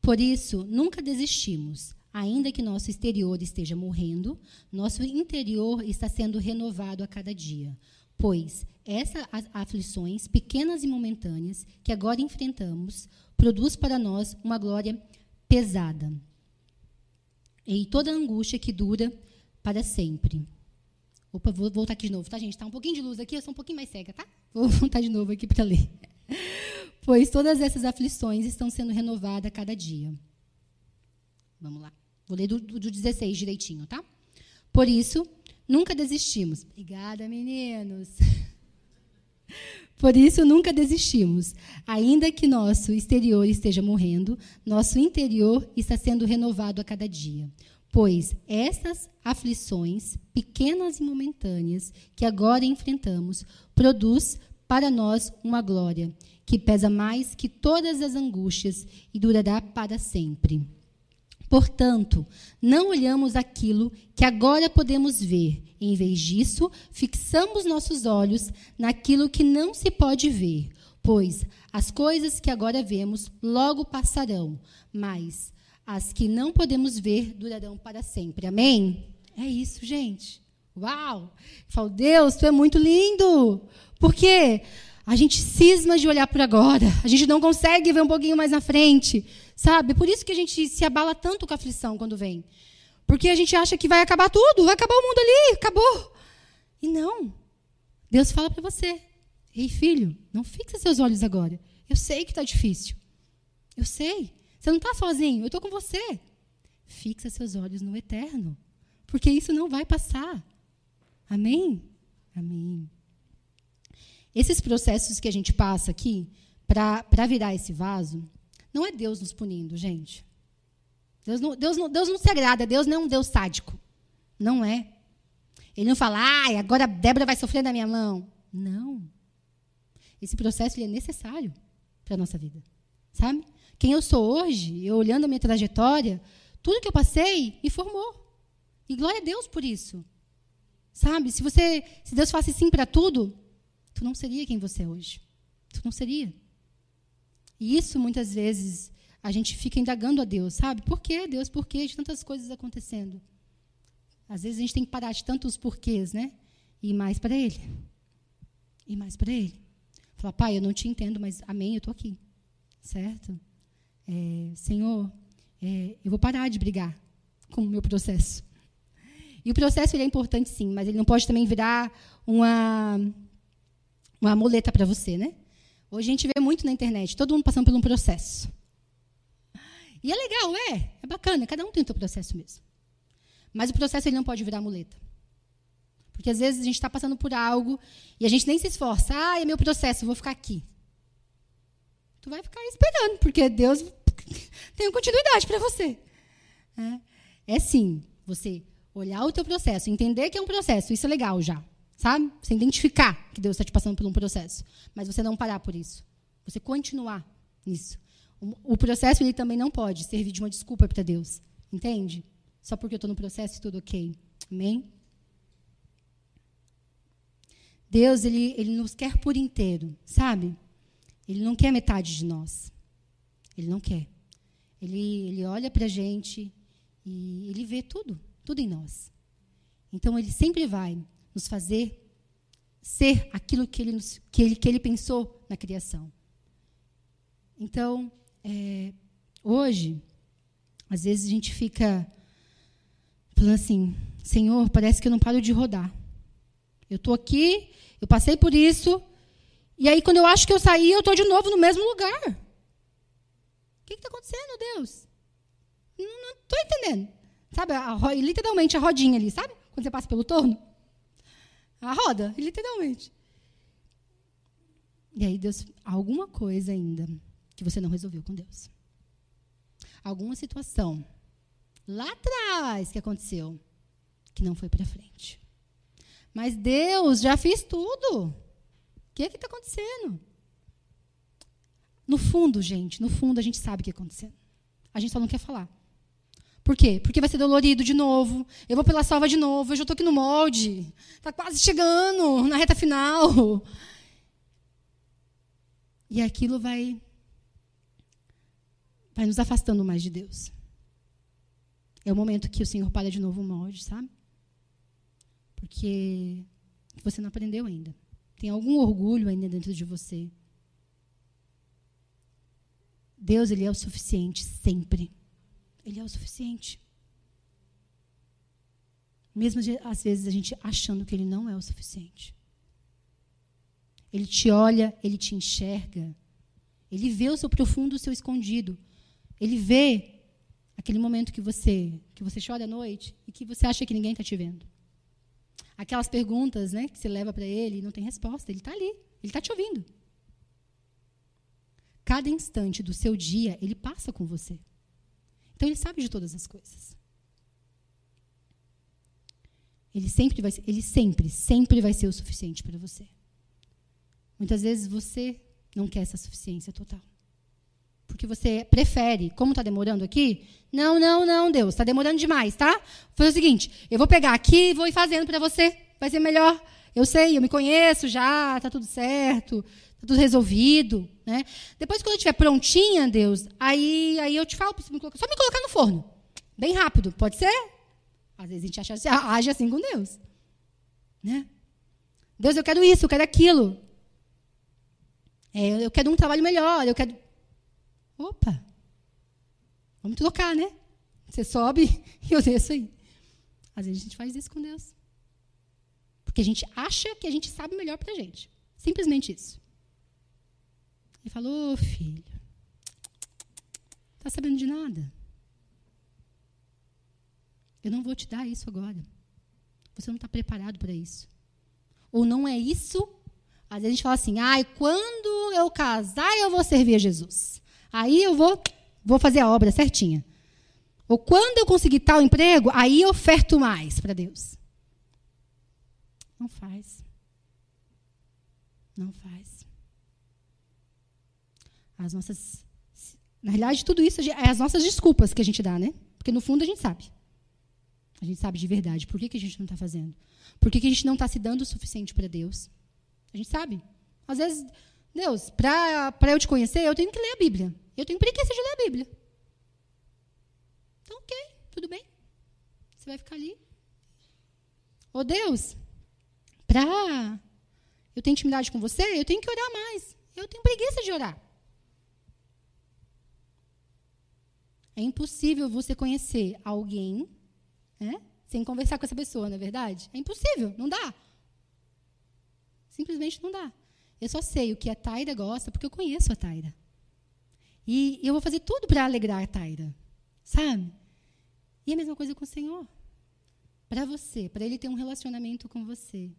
Por isso, nunca desistimos. Ainda que nosso exterior esteja morrendo, nosso interior está sendo renovado a cada dia. Pois essas aflições, pequenas e momentâneas, que agora enfrentamos, produz para nós uma glória pesada. E toda angústia que dura para sempre. Opa, vou voltar aqui de novo, tá, gente? Está um pouquinho de luz aqui, eu sou um pouquinho mais cega, tá? Vou [LAUGHS] voltar de novo aqui para ler. [LAUGHS] pois todas essas aflições estão sendo renovadas a cada dia. Vamos lá. Vou ler do, do 16 direitinho, tá? Por isso, nunca desistimos. Obrigada, meninos. [LAUGHS] Por isso, nunca desistimos. Ainda que nosso exterior esteja morrendo, nosso interior está sendo renovado a cada dia. Pois essas aflições, pequenas e momentâneas, que agora enfrentamos, produz para nós uma glória que pesa mais que todas as angústias e durará para sempre. Portanto, não olhamos aquilo que agora podemos ver. Em vez disso, fixamos nossos olhos naquilo que não se pode ver, pois as coisas que agora vemos logo passarão, mas as que não podemos ver durarão para sempre. Amém? É isso, gente. Uau! Eu falo, Deus, tu é muito lindo. Por quê? A gente cisma de olhar por agora. A gente não consegue ver um pouquinho mais na frente. Sabe? Por isso que a gente se abala tanto com a aflição quando vem. Porque a gente acha que vai acabar tudo, vai acabar o mundo ali, acabou. E não. Deus fala para você: Ei, filho, não fixa seus olhos agora. Eu sei que está difícil. Eu sei. Você não está sozinho, eu estou com você. Fixa seus olhos no eterno. Porque isso não vai passar. Amém? Amém. Esses processos que a gente passa aqui, para virar esse vaso, não é Deus nos punindo, gente. Deus não, Deus, não, Deus não se agrada, Deus não é um Deus sádico. Não é. Ele não fala, ai, agora a Débora vai sofrer na minha mão. Não. Esse processo é necessário para a nossa vida. Sabe? Quem eu sou hoje, eu olhando a minha trajetória, tudo que eu passei me formou. E glória a Deus por isso. Sabe? Se você, se Deus fosse sim para tudo, tu não seria quem você é hoje. Tu não seria. E isso muitas vezes a gente fica indagando a Deus, sabe? Por que Deus? Por que de tantas coisas acontecendo? Às vezes a gente tem que parar de tantos porquês, né? E ir mais para Ele. E mais para Ele. Falar, pai, eu não te entendo, mas amém, eu estou aqui. Certo? É, Senhor, é, eu vou parar de brigar com o meu processo. E o processo ele é importante, sim, mas ele não pode também virar uma, uma muleta para você, né? Hoje a gente vê muito na internet, todo mundo passando por um processo. E é legal, é, é bacana, cada um tem o seu processo mesmo. Mas o processo ele não pode virar muleta. Porque às vezes a gente está passando por algo e a gente nem se esforça. Ah, é meu processo, vou ficar aqui. Tu vai ficar esperando, porque Deus [LAUGHS] tem continuidade para você. É, é sim, você olhar o teu processo, entender que é um processo, isso é legal já. Sabe? Você identificar que Deus está te passando por um processo. Mas você não parar por isso. Você continuar nisso. O, processo ele também não pode servir de uma desculpa para Deus. Entende? Só porque eu estou no processo e tudo ok. Amém? Deus, ele, ele nos quer por inteiro, sabe? Ele não quer metade de nós. Ele não quer. Ele, ele olha para a gente e ele vê tudo, tudo em nós. Então, ele sempre vai nos fazer ser aquilo que ele, que ele, que ele pensou na criação. Então, é, hoje, às vezes a gente fica falando assim: Senhor, parece que eu não paro de rodar. Eu estou aqui, eu passei por isso, e aí quando eu acho que eu saí, eu estou de novo no mesmo lugar. O que está acontecendo, Deus? Não estou entendendo. Sabe, a, literalmente a rodinha ali, sabe? Quando você passa pelo torno. A roda, literalmente. E aí, Deus, alguma coisa ainda que você não resolveu com Deus. Alguma situação lá atrás que aconteceu que não foi para frente. Mas Deus já fez tudo. O que é que está acontecendo? No fundo, gente, no fundo a gente sabe o que está acontecendo. A gente só não quer falar. Por quê? Porque vai ser dolorido de novo. Eu vou pela salva de novo. Eu já estou aqui no molde. Está quase chegando na reta final. E aquilo vai, vai nos afastando mais de Deus. É o momento que o Senhor para de novo o molde, sabe? Porque você não aprendeu ainda. Tem algum orgulho ainda dentro de você. Deus, Ele é o suficiente sempre. Ele é o suficiente. Mesmo às vezes a gente achando que ele não é o suficiente. Ele te olha, ele te enxerga. Ele vê o seu profundo, o seu escondido. Ele vê aquele momento que você que você chora à noite e que você acha que ninguém está te vendo. Aquelas perguntas, né, que você leva para ele e não tem resposta. Ele está ali. Ele está te ouvindo. Cada instante do seu dia ele passa com você. Então ele sabe de todas as coisas. Ele sempre vai ele sempre, sempre vai ser o suficiente para você. Muitas vezes você não quer essa suficiência total. Porque você prefere, como está demorando aqui? Não, não, não, Deus, está demorando demais, tá? Fazer o seguinte, eu vou pegar aqui e vou ir fazendo para você. Vai ser melhor. Eu sei, eu me conheço já, está tudo certo. Está tudo resolvido. Né? Depois, quando eu estiver prontinha, Deus, aí, aí eu te falo, me colocar, só me colocar no forno. Bem rápido, pode ser? Às vezes a gente acha, age assim com Deus. Né? Deus, eu quero isso, eu quero aquilo. É, eu quero um trabalho melhor, eu quero. Opa! Vamos trocar, né? Você sobe [LAUGHS] e eu desço aí. Às vezes a gente faz isso com Deus. Porque a gente acha que a gente sabe melhor para a gente. Simplesmente isso. Ele falou, oh, filho, está sabendo de nada. Eu não vou te dar isso agora. Você não está preparado para isso. Ou não é isso. Às vezes a gente fala assim, ai, quando eu casar, eu vou servir a Jesus. Aí eu vou, vou fazer a obra certinha. Ou quando eu conseguir tal emprego, aí eu oferto mais para Deus. Não faz. Não faz. As nossas. Na realidade, tudo isso é as nossas desculpas que a gente dá, né? Porque no fundo a gente sabe. A gente sabe de verdade. Por que, que a gente não está fazendo? Por que, que a gente não está se dando o suficiente para Deus? A gente sabe. Às vezes, Deus, para eu te conhecer, eu tenho que ler a Bíblia. Eu tenho preguiça de ler a Bíblia. Então, ok, tudo bem. Você vai ficar ali. Ô Deus, para eu ter intimidade com você, eu tenho que orar mais. Eu tenho preguiça de orar. É impossível você conhecer alguém né, sem conversar com essa pessoa, não é verdade? É impossível, não dá. Simplesmente não dá. Eu só sei o que a Taira gosta porque eu conheço a Taira. E eu vou fazer tudo para alegrar a Taira. Sabe? E a mesma coisa com o Senhor. Para você, para ele ter um relacionamento com você.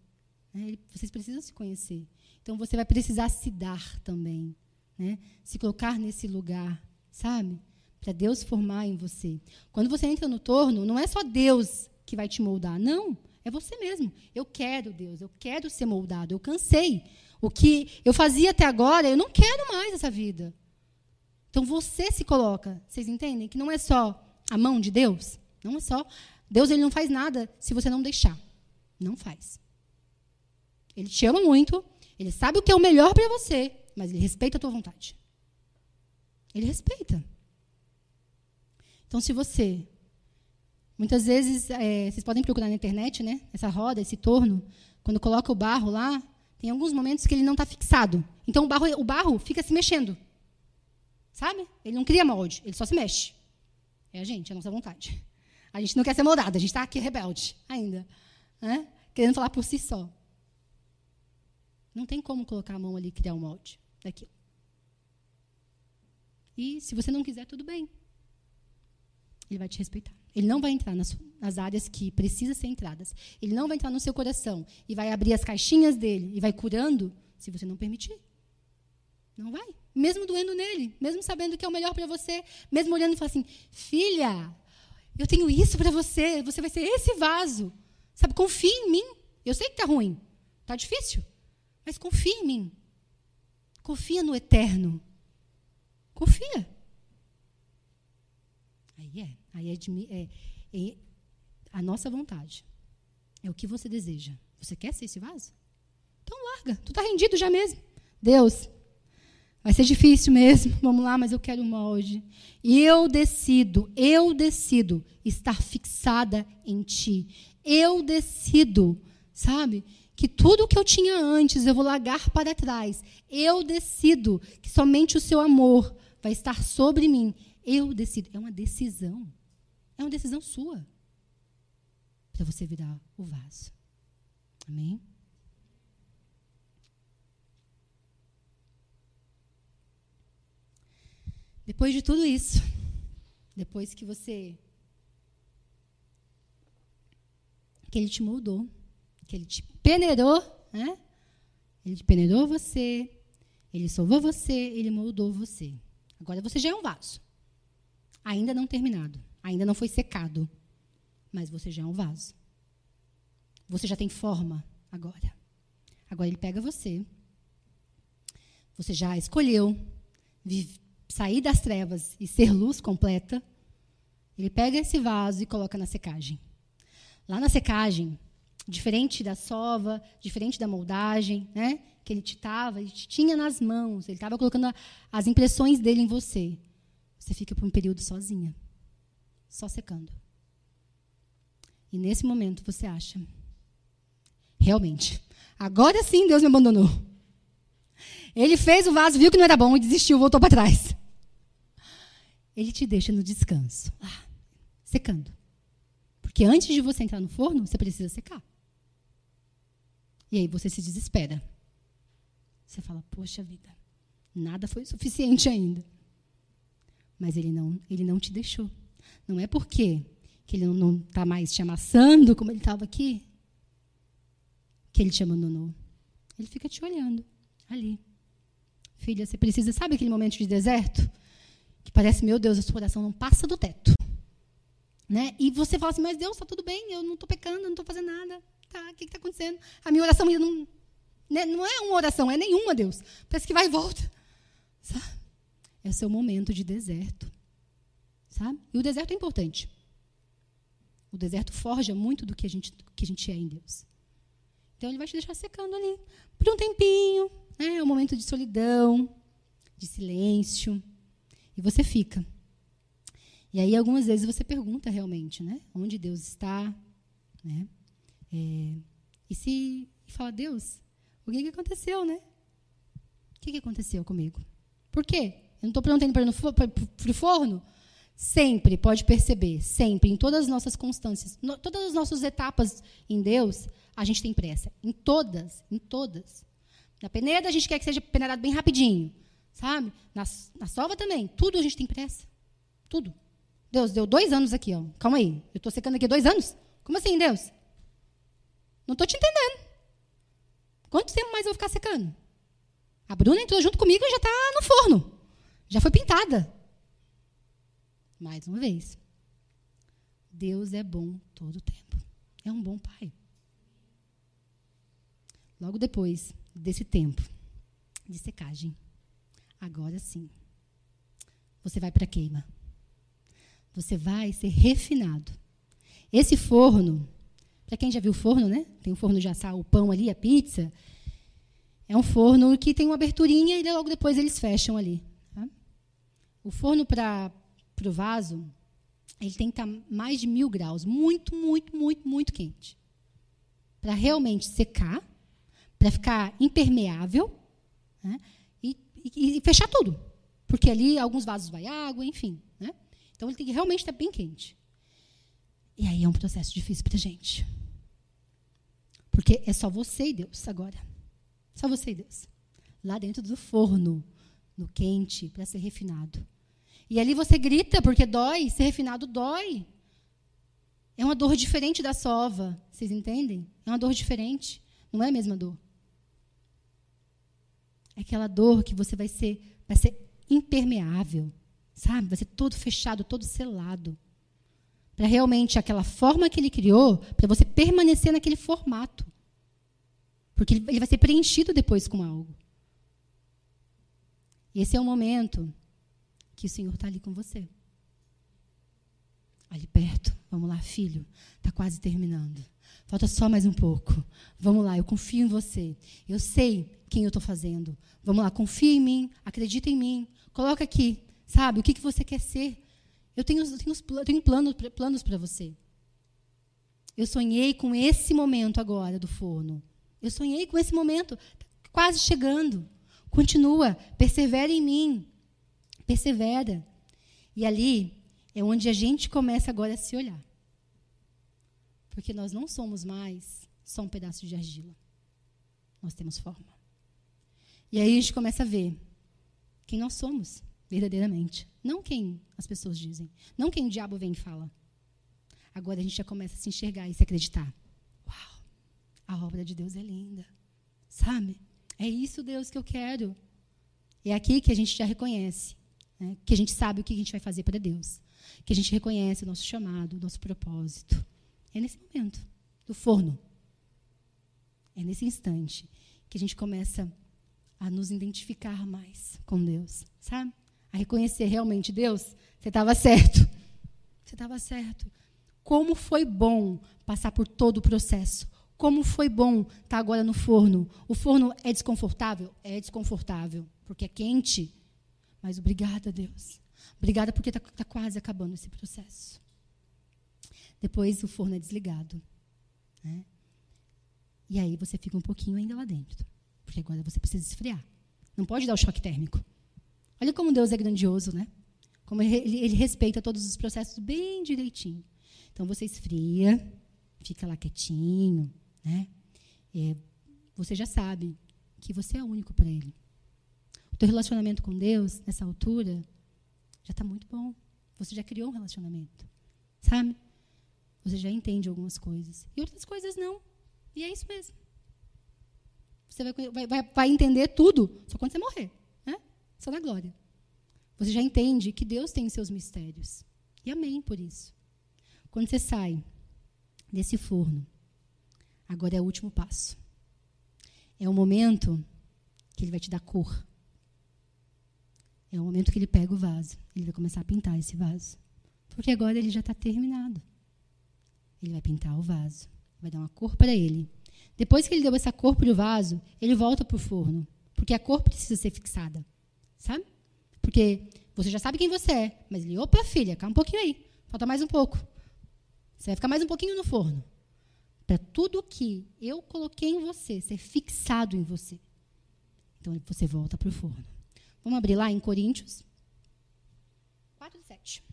Né? Vocês precisam se conhecer. Então você vai precisar se dar também. Né? Se colocar nesse lugar, sabe? Para Deus formar em você. Quando você entra no torno, não é só Deus que vai te moldar. Não. É você mesmo. Eu quero Deus, eu quero ser moldado. Eu cansei. O que eu fazia até agora, eu não quero mais essa vida. Então você se coloca. Vocês entendem? Que não é só a mão de Deus. Não é só. Deus ele não faz nada se você não deixar. Não faz. Ele te ama muito, ele sabe o que é o melhor para você, mas ele respeita a tua vontade. Ele respeita. Então, se você. Muitas vezes, é, vocês podem procurar na internet, né? Essa roda, esse torno. Quando coloca o barro lá, tem alguns momentos que ele não está fixado. Então, o barro, o barro fica se mexendo. Sabe? Ele não cria molde, ele só se mexe. É a gente, é a nossa vontade. A gente não quer ser moldado, a gente está aqui rebelde ainda. Né? Querendo falar por si só. Não tem como colocar a mão ali e criar um molde daquilo. E se você não quiser, tudo bem. Ele vai te respeitar. Ele não vai entrar nas, nas, áreas que precisa ser entradas. Ele não vai entrar no seu coração e vai abrir as caixinhas dele e vai curando se você não permitir. Não vai. Mesmo doendo nele, mesmo sabendo que é o melhor para você, mesmo olhando e falando assim: filha, eu tenho isso para você, você vai ser esse vaso. Sabe, confia em mim. Eu sei que está ruim, está difícil. Mas confia em mim. Confia no eterno. Confia. Aí é. Aí é, é, é a nossa vontade. É o que você deseja. Você quer ser esse vaso? Então larga. Tu está rendido já mesmo. Deus, vai ser difícil mesmo. [LAUGHS] Vamos lá, mas eu quero o molde. E eu decido, eu decido estar fixada em ti. Eu decido, sabe? que tudo que eu tinha antes eu vou largar para trás. Eu decido que somente o seu amor vai estar sobre mim. Eu decido. É uma decisão. É uma decisão sua. Para você virar o vaso. Amém? Depois de tudo isso, depois que você. que ele te moldou, que ele te peneirou, né? Ele peneirou você, ele salvou você, ele moldou você. Agora você já é um vaso. Ainda não terminado, ainda não foi secado, mas você já é um vaso. Você já tem forma agora. Agora ele pega você. Você já escolheu sair das trevas e ser luz completa. Ele pega esse vaso e coloca na secagem. Lá na secagem, diferente da sova, diferente da moldagem, né? Que ele te tava, ele te tinha nas mãos, ele estava colocando as impressões dele em você. Você fica por um período sozinha, só secando. E nesse momento você acha, realmente, agora sim Deus me abandonou. Ele fez o vaso, viu que não era bom e desistiu, voltou para trás. Ele te deixa no descanso, lá, secando. Porque antes de você entrar no forno, você precisa secar. E aí você se desespera. Você fala, poxa vida, nada foi suficiente ainda. Mas ele não, ele não te deixou. Não é porque que ele não está mais te amassando como ele estava aqui, que ele te abandonou. Ele fica te olhando ali. Filha, você precisa, sabe aquele momento de deserto? Que parece, meu Deus, a sua oração não passa do teto. Né? E você fala assim, mas Deus, está tudo bem, eu não estou pecando, não estou fazendo nada. Tá, o que está acontecendo? A minha oração ainda não, né, não é uma oração, é nenhuma, Deus. Parece que vai e volta. É o seu momento de deserto. Sabe? E o deserto é importante. O deserto forja muito do que a gente, que a gente é em Deus. Então ele vai te deixar secando ali por um tempinho, né? É um momento de solidão, de silêncio, e você fica. E aí, algumas vezes, você pergunta realmente, né? Onde Deus está, né? É, e se e fala, Deus, o que, que aconteceu, né? O que, que aconteceu comigo? Por quê? Eu não estou perguntando para o forno? Sempre, pode perceber, sempre, em todas as nossas constâncias, no, todas as nossas etapas em Deus, a gente tem pressa. Em todas, em todas. Na peneira a gente quer que seja peneirado bem rapidinho, sabe? Na, na sova também, tudo a gente tem pressa. Tudo. Deus, deu dois anos aqui, ó. Calma aí. Eu estou secando aqui dois anos? Como assim, Deus? Não estou te entendendo. Quanto tempo mais eu vou ficar secando? A Bruna entrou junto comigo e já está no forno. Já foi pintada. Mais uma vez. Deus é bom todo o tempo. É um bom pai. Logo depois desse tempo de secagem, agora sim, você vai para a queima. Você vai ser refinado. Esse forno, para quem já viu o forno, né? Tem um forno de assar o pão ali, a pizza. É um forno que tem uma aberturinha e logo depois eles fecham ali. Tá? O forno para o vaso, ele tem que estar tá mais de mil graus, muito, muito, muito, muito quente, para realmente secar para ficar impermeável né? e, e, e, fechar tudo. Porque ali alguns vasos vai água, enfim. Né? Então ele tem que realmente estar bem quente. E aí é um processo difícil para a gente. Porque é só você e Deus agora. Só você e Deus. Lá dentro do forno, no quente, para ser refinado. E ali você grita porque dói, ser refinado dói. É uma dor diferente da sova, vocês entendem? É uma dor diferente, não é a mesma dor. É aquela dor que você vai ser, vai ser impermeável, sabe? Vai ser todo fechado, todo selado. Para realmente aquela forma que ele criou, para você permanecer naquele formato. Porque ele vai ser preenchido depois com algo. E esse é o momento que o Senhor está ali com você. Ali perto. Vamos lá, filho. Está quase terminando. Falta só mais um pouco. Vamos lá, eu confio em você. Eu sei quem eu estou fazendo. Vamos lá, confia em mim, acredita em mim. Coloca aqui, sabe, o que, que você quer ser. Eu tenho, eu tenho, eu tenho planos, planos para você. Eu sonhei com esse momento agora do forno. Eu sonhei com esse momento, tá quase chegando. Continua, persevera em mim. Persevera. E ali é onde a gente começa agora a se olhar. Porque nós não somos mais só um pedaço de argila. Nós temos forma. E aí a gente começa a ver quem nós somos, verdadeiramente. Não quem as pessoas dizem. Não quem o diabo vem e fala. Agora a gente já começa a se enxergar e se acreditar. Uau, a obra de Deus é linda. Sabe? É isso, Deus, que eu quero. É aqui que a gente já reconhece. Né? Que a gente sabe o que a gente vai fazer para Deus. Que a gente reconhece o nosso chamado, o nosso propósito. É nesse momento do forno. É nesse instante que a gente começa a nos identificar mais com Deus, sabe? A reconhecer realmente, Deus, você estava certo. Você estava certo. Como foi bom passar por todo o processo. Como foi bom estar tá agora no forno. O forno é desconfortável? É desconfortável, porque é quente. Mas obrigada, Deus. Obrigada porque está tá quase acabando esse processo. Depois o forno é desligado. Né? E aí você fica um pouquinho ainda lá dentro. Porque agora você precisa esfriar. Não pode dar o choque térmico. Olha como Deus é grandioso, né? Como ele, ele, respeita todos os processos bem direitinho. Então você esfria, fica lá quietinho, né? É, você já sabe que você é único para Ele. Teu relacionamento com Deus, nessa altura, já está muito bom. Você já criou um relacionamento. Sabe? Você já entende algumas coisas. E outras coisas não. E é isso mesmo. Você vai, vai, vai entender tudo só quando você morrer. Né? Só na glória. Você já entende que Deus tem seus mistérios. E amém por isso. Quando você sai desse forno, agora é o último passo. É o momento que ele vai te dar cor. É o momento que ele pega o vaso. Ele vai começar a pintar esse vaso. Porque agora ele já está terminado. Ele vai pintar o vaso. Vai dar uma cor para ele. Depois que ele deu essa cor para o vaso, ele volta para o forno. Porque a cor precisa ser fixada. Sabe? Porque você já sabe quem você é. Mas ele, opa, filha, calma um pouquinho aí. Falta mais um pouco. Você vai ficar mais um pouquinho no forno. Para tudo que eu coloquei em você ser fixado em você. Então você volta para o forno. Vamos abrir lá em Coríntios 4, 7.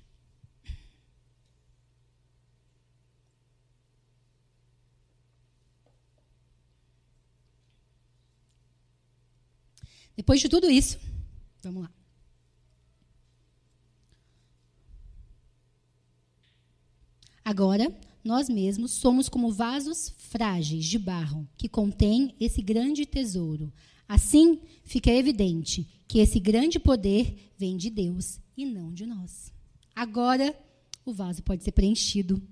Depois de tudo isso, vamos lá. Agora, nós mesmos somos como vasos frágeis de barro que contêm esse grande tesouro. Assim, fica evidente que esse grande poder vem de Deus e não de nós. Agora, o vaso pode ser preenchido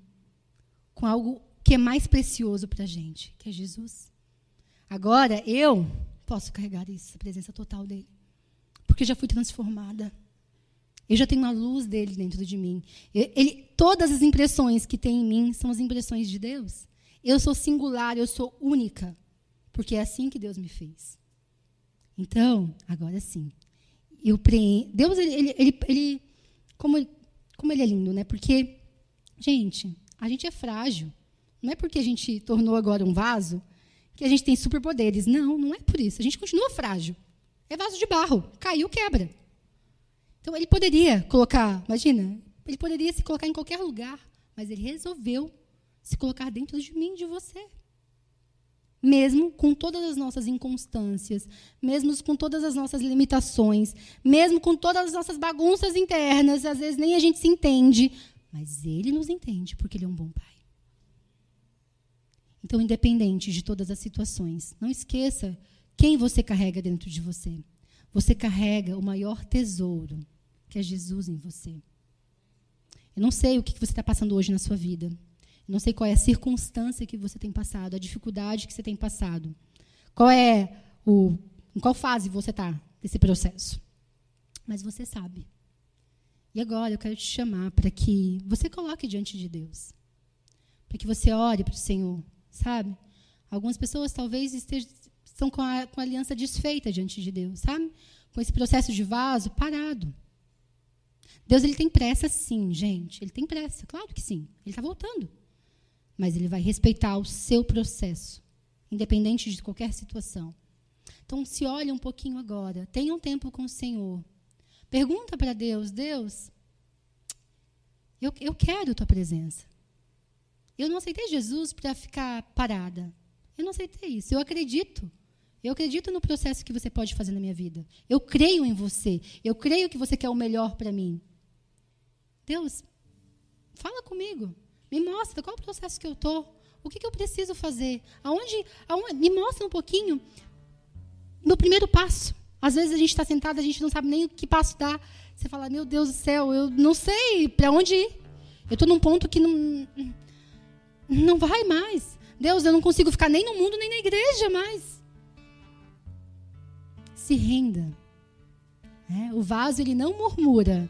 com algo que é mais precioso para a gente, que é Jesus. Agora, eu posso carregar isso, a presença total dele, porque já fui transformada. Eu já tenho a luz dele dentro de mim. Ele, todas as impressões que tem em mim são as impressões de Deus. Eu sou singular, eu sou única, porque é assim que Deus me fez. Então, agora sim, eu. Deus, ele, ele, ele como, como ele é lindo, né? Porque, gente, a gente é frágil. Não é porque a gente tornou agora um vaso que a gente tem superpoderes. Não, não é por isso. A gente continua frágil. É vaso de barro. Caiu, quebra. Então ele poderia colocar, imagina, ele poderia se colocar em qualquer lugar, mas ele resolveu se colocar dentro de mim, de você. Mesmo com todas as nossas inconstâncias, mesmo com todas as nossas limitações, mesmo com todas as nossas bagunças internas, às vezes nem a gente se entende, mas ele nos entende, porque ele é um bom pai. Então, independente de todas as situações, não esqueça quem você carrega dentro de você. Você carrega o maior tesouro que é Jesus em você. Eu não sei o que você está passando hoje na sua vida. Não sei qual é a circunstância que você tem passado, a dificuldade que você tem passado. Qual é o. Em qual fase você está desse processo. Mas você sabe. E agora eu quero te chamar para que você coloque diante de Deus. Para que você ore para o Senhor, sabe? Algumas pessoas talvez estejam, estão com a, com a aliança desfeita diante de Deus, sabe? Com esse processo de vaso parado. Deus ele tem pressa, sim, gente. Ele tem pressa, claro que sim. Ele está voltando. Mas ele vai respeitar o seu processo, independente de qualquer situação. Então, se olha um pouquinho agora. Tenha um tempo com o Senhor. Pergunta para Deus: Deus, eu, eu quero a tua presença. Eu não aceitei Jesus para ficar parada. Eu não aceitei isso. Eu acredito. Eu acredito no processo que você pode fazer na minha vida. Eu creio em você. Eu creio que você quer o melhor para mim. Deus, fala comigo. Me mostra qual o processo que eu estou. O que, que eu preciso fazer? Aonde, aonde, me mostra um pouquinho no primeiro passo. Às vezes a gente está sentado, a gente não sabe nem que passo dar. Você fala, meu Deus do céu, eu não sei para onde ir. Eu estou num ponto que não, não vai mais. Deus, eu não consigo ficar nem no mundo, nem na igreja mais. Se renda. É, o vaso, ele não murmura.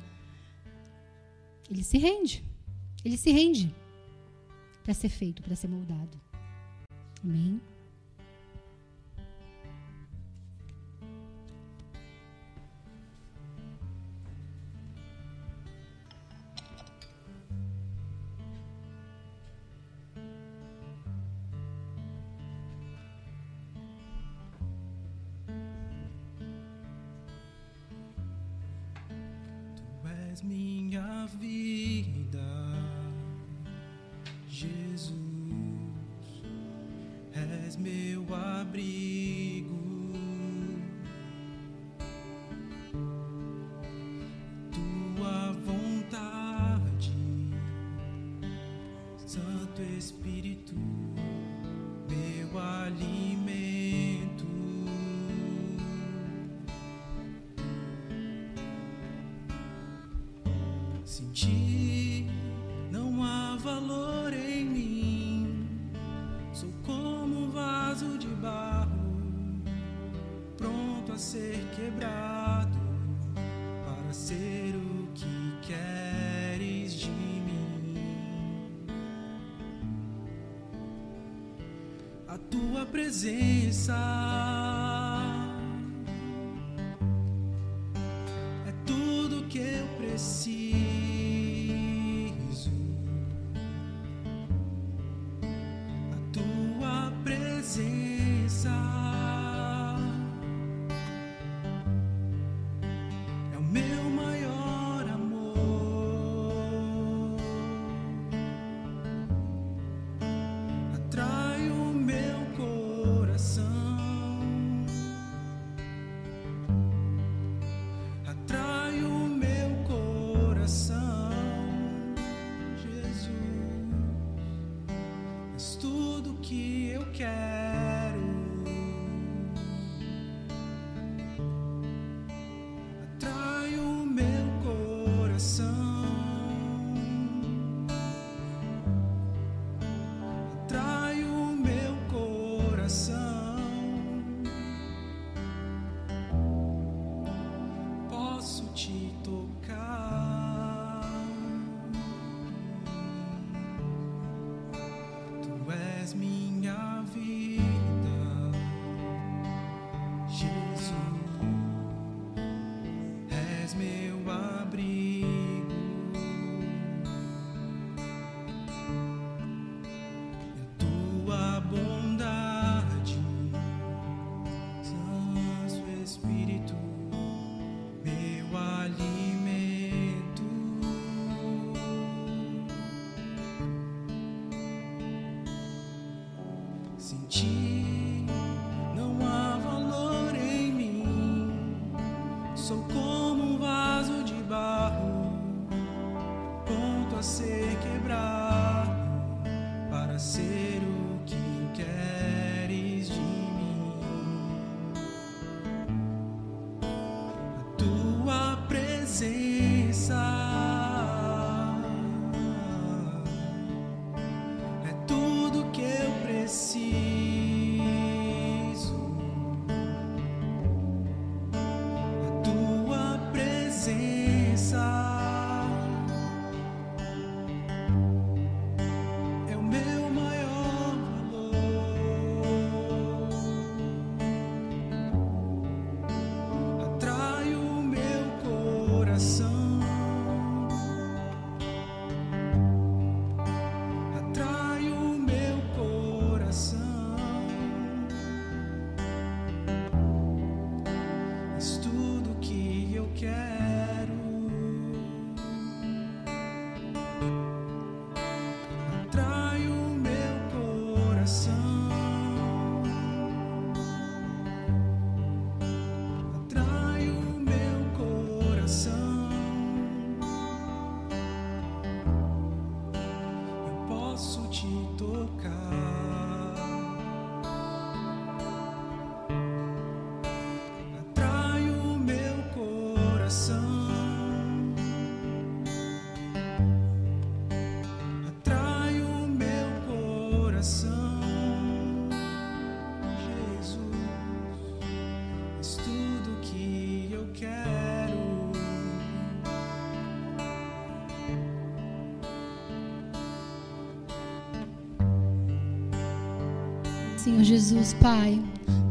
Ele se rende. Ele se rende para ser feito, para ser moldado. Amém? Senhor Jesus, Pai,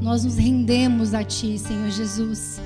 nós nos rendemos a Ti, Senhor Jesus.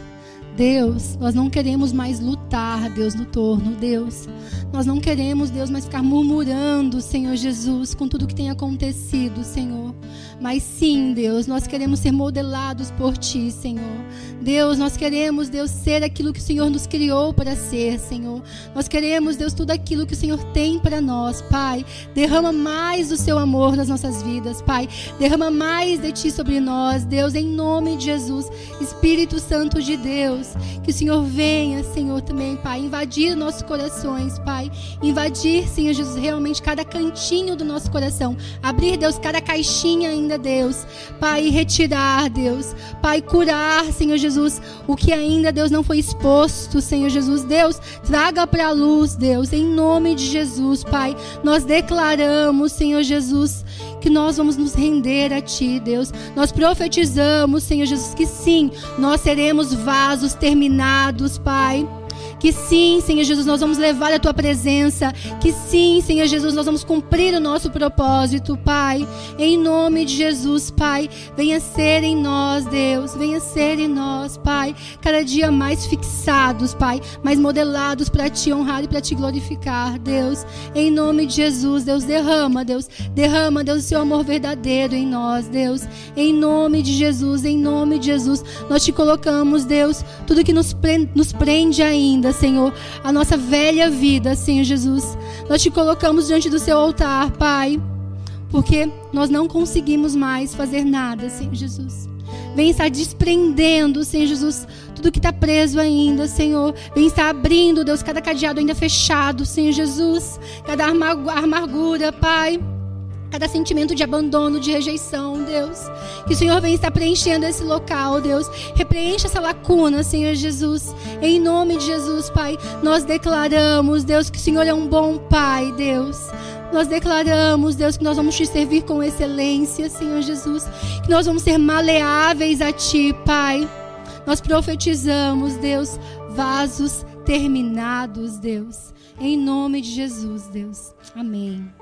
Deus, nós não queremos mais lutar, Deus, no torno, Deus. Nós não queremos, Deus, mais ficar murmurando, Senhor Jesus, com tudo que tem acontecido, Senhor. Mas sim, Deus, nós queremos ser modelados por Ti, Senhor. Deus, nós queremos, Deus, ser aquilo que o Senhor nos criou para ser, Senhor. Nós queremos, Deus, tudo aquilo que o Senhor tem para nós, Pai. Derrama mais do Seu amor nas nossas vidas, Pai. Derrama mais de Ti sobre nós, Deus, em nome de Jesus. Espírito Santo de Deus, que o Senhor venha, Senhor, também, Pai, invadir nossos corações, Pai. Invadir, Senhor Jesus, realmente cada cantinho do nosso coração. Abrir, Deus, cada caixinha ainda Deus. Pai, retirar, Deus. Pai, curar, Senhor Jesus, o que ainda, Deus, não foi exposto, Senhor Jesus. Deus, traga para a luz, Deus, em nome de Jesus, Pai. Nós declaramos, Senhor Jesus, que nós vamos nos render a Ti, Deus. Nós profetizamos, Senhor Jesus, que sim, nós seremos vasos terminados, Pai. Que sim, Senhor Jesus, nós vamos levar a tua presença. Que sim, Senhor Jesus, nós vamos cumprir o nosso propósito, Pai. Em nome de Jesus, Pai, venha ser em nós, Deus. Venha ser em nós, Pai. Cada dia mais fixados, Pai, mais modelados para te honrar e para te glorificar, Deus. Em nome de Jesus, Deus, derrama, Deus. Derrama, Deus, o seu amor verdadeiro em nós, Deus. Em nome de Jesus, em nome de Jesus, nós te colocamos, Deus, tudo que nos prende, nos prende ainda vida, Senhor, a nossa velha vida, Senhor Jesus. Nós te colocamos diante do seu altar, Pai, porque nós não conseguimos mais fazer nada, Senhor Jesus. Vem estar desprendendo, Senhor Jesus, tudo que está preso ainda, Senhor. Vem estar abrindo, Deus, cada cadeado ainda fechado, Senhor Jesus. Cada amargura, Pai cada sentimento de abandono, de rejeição, Deus. Que o Senhor venha estar preenchendo esse local, Deus. Repreencha essa lacuna, Senhor Jesus. Em nome de Jesus, Pai, nós declaramos, Deus, que o Senhor é um bom Pai, Deus. Nós declaramos, Deus, que nós vamos te servir com excelência, Senhor Jesus. Que nós vamos ser maleáveis a Ti, Pai. Nós profetizamos, Deus, vasos terminados, Deus. Em nome de Jesus, Deus. Amém.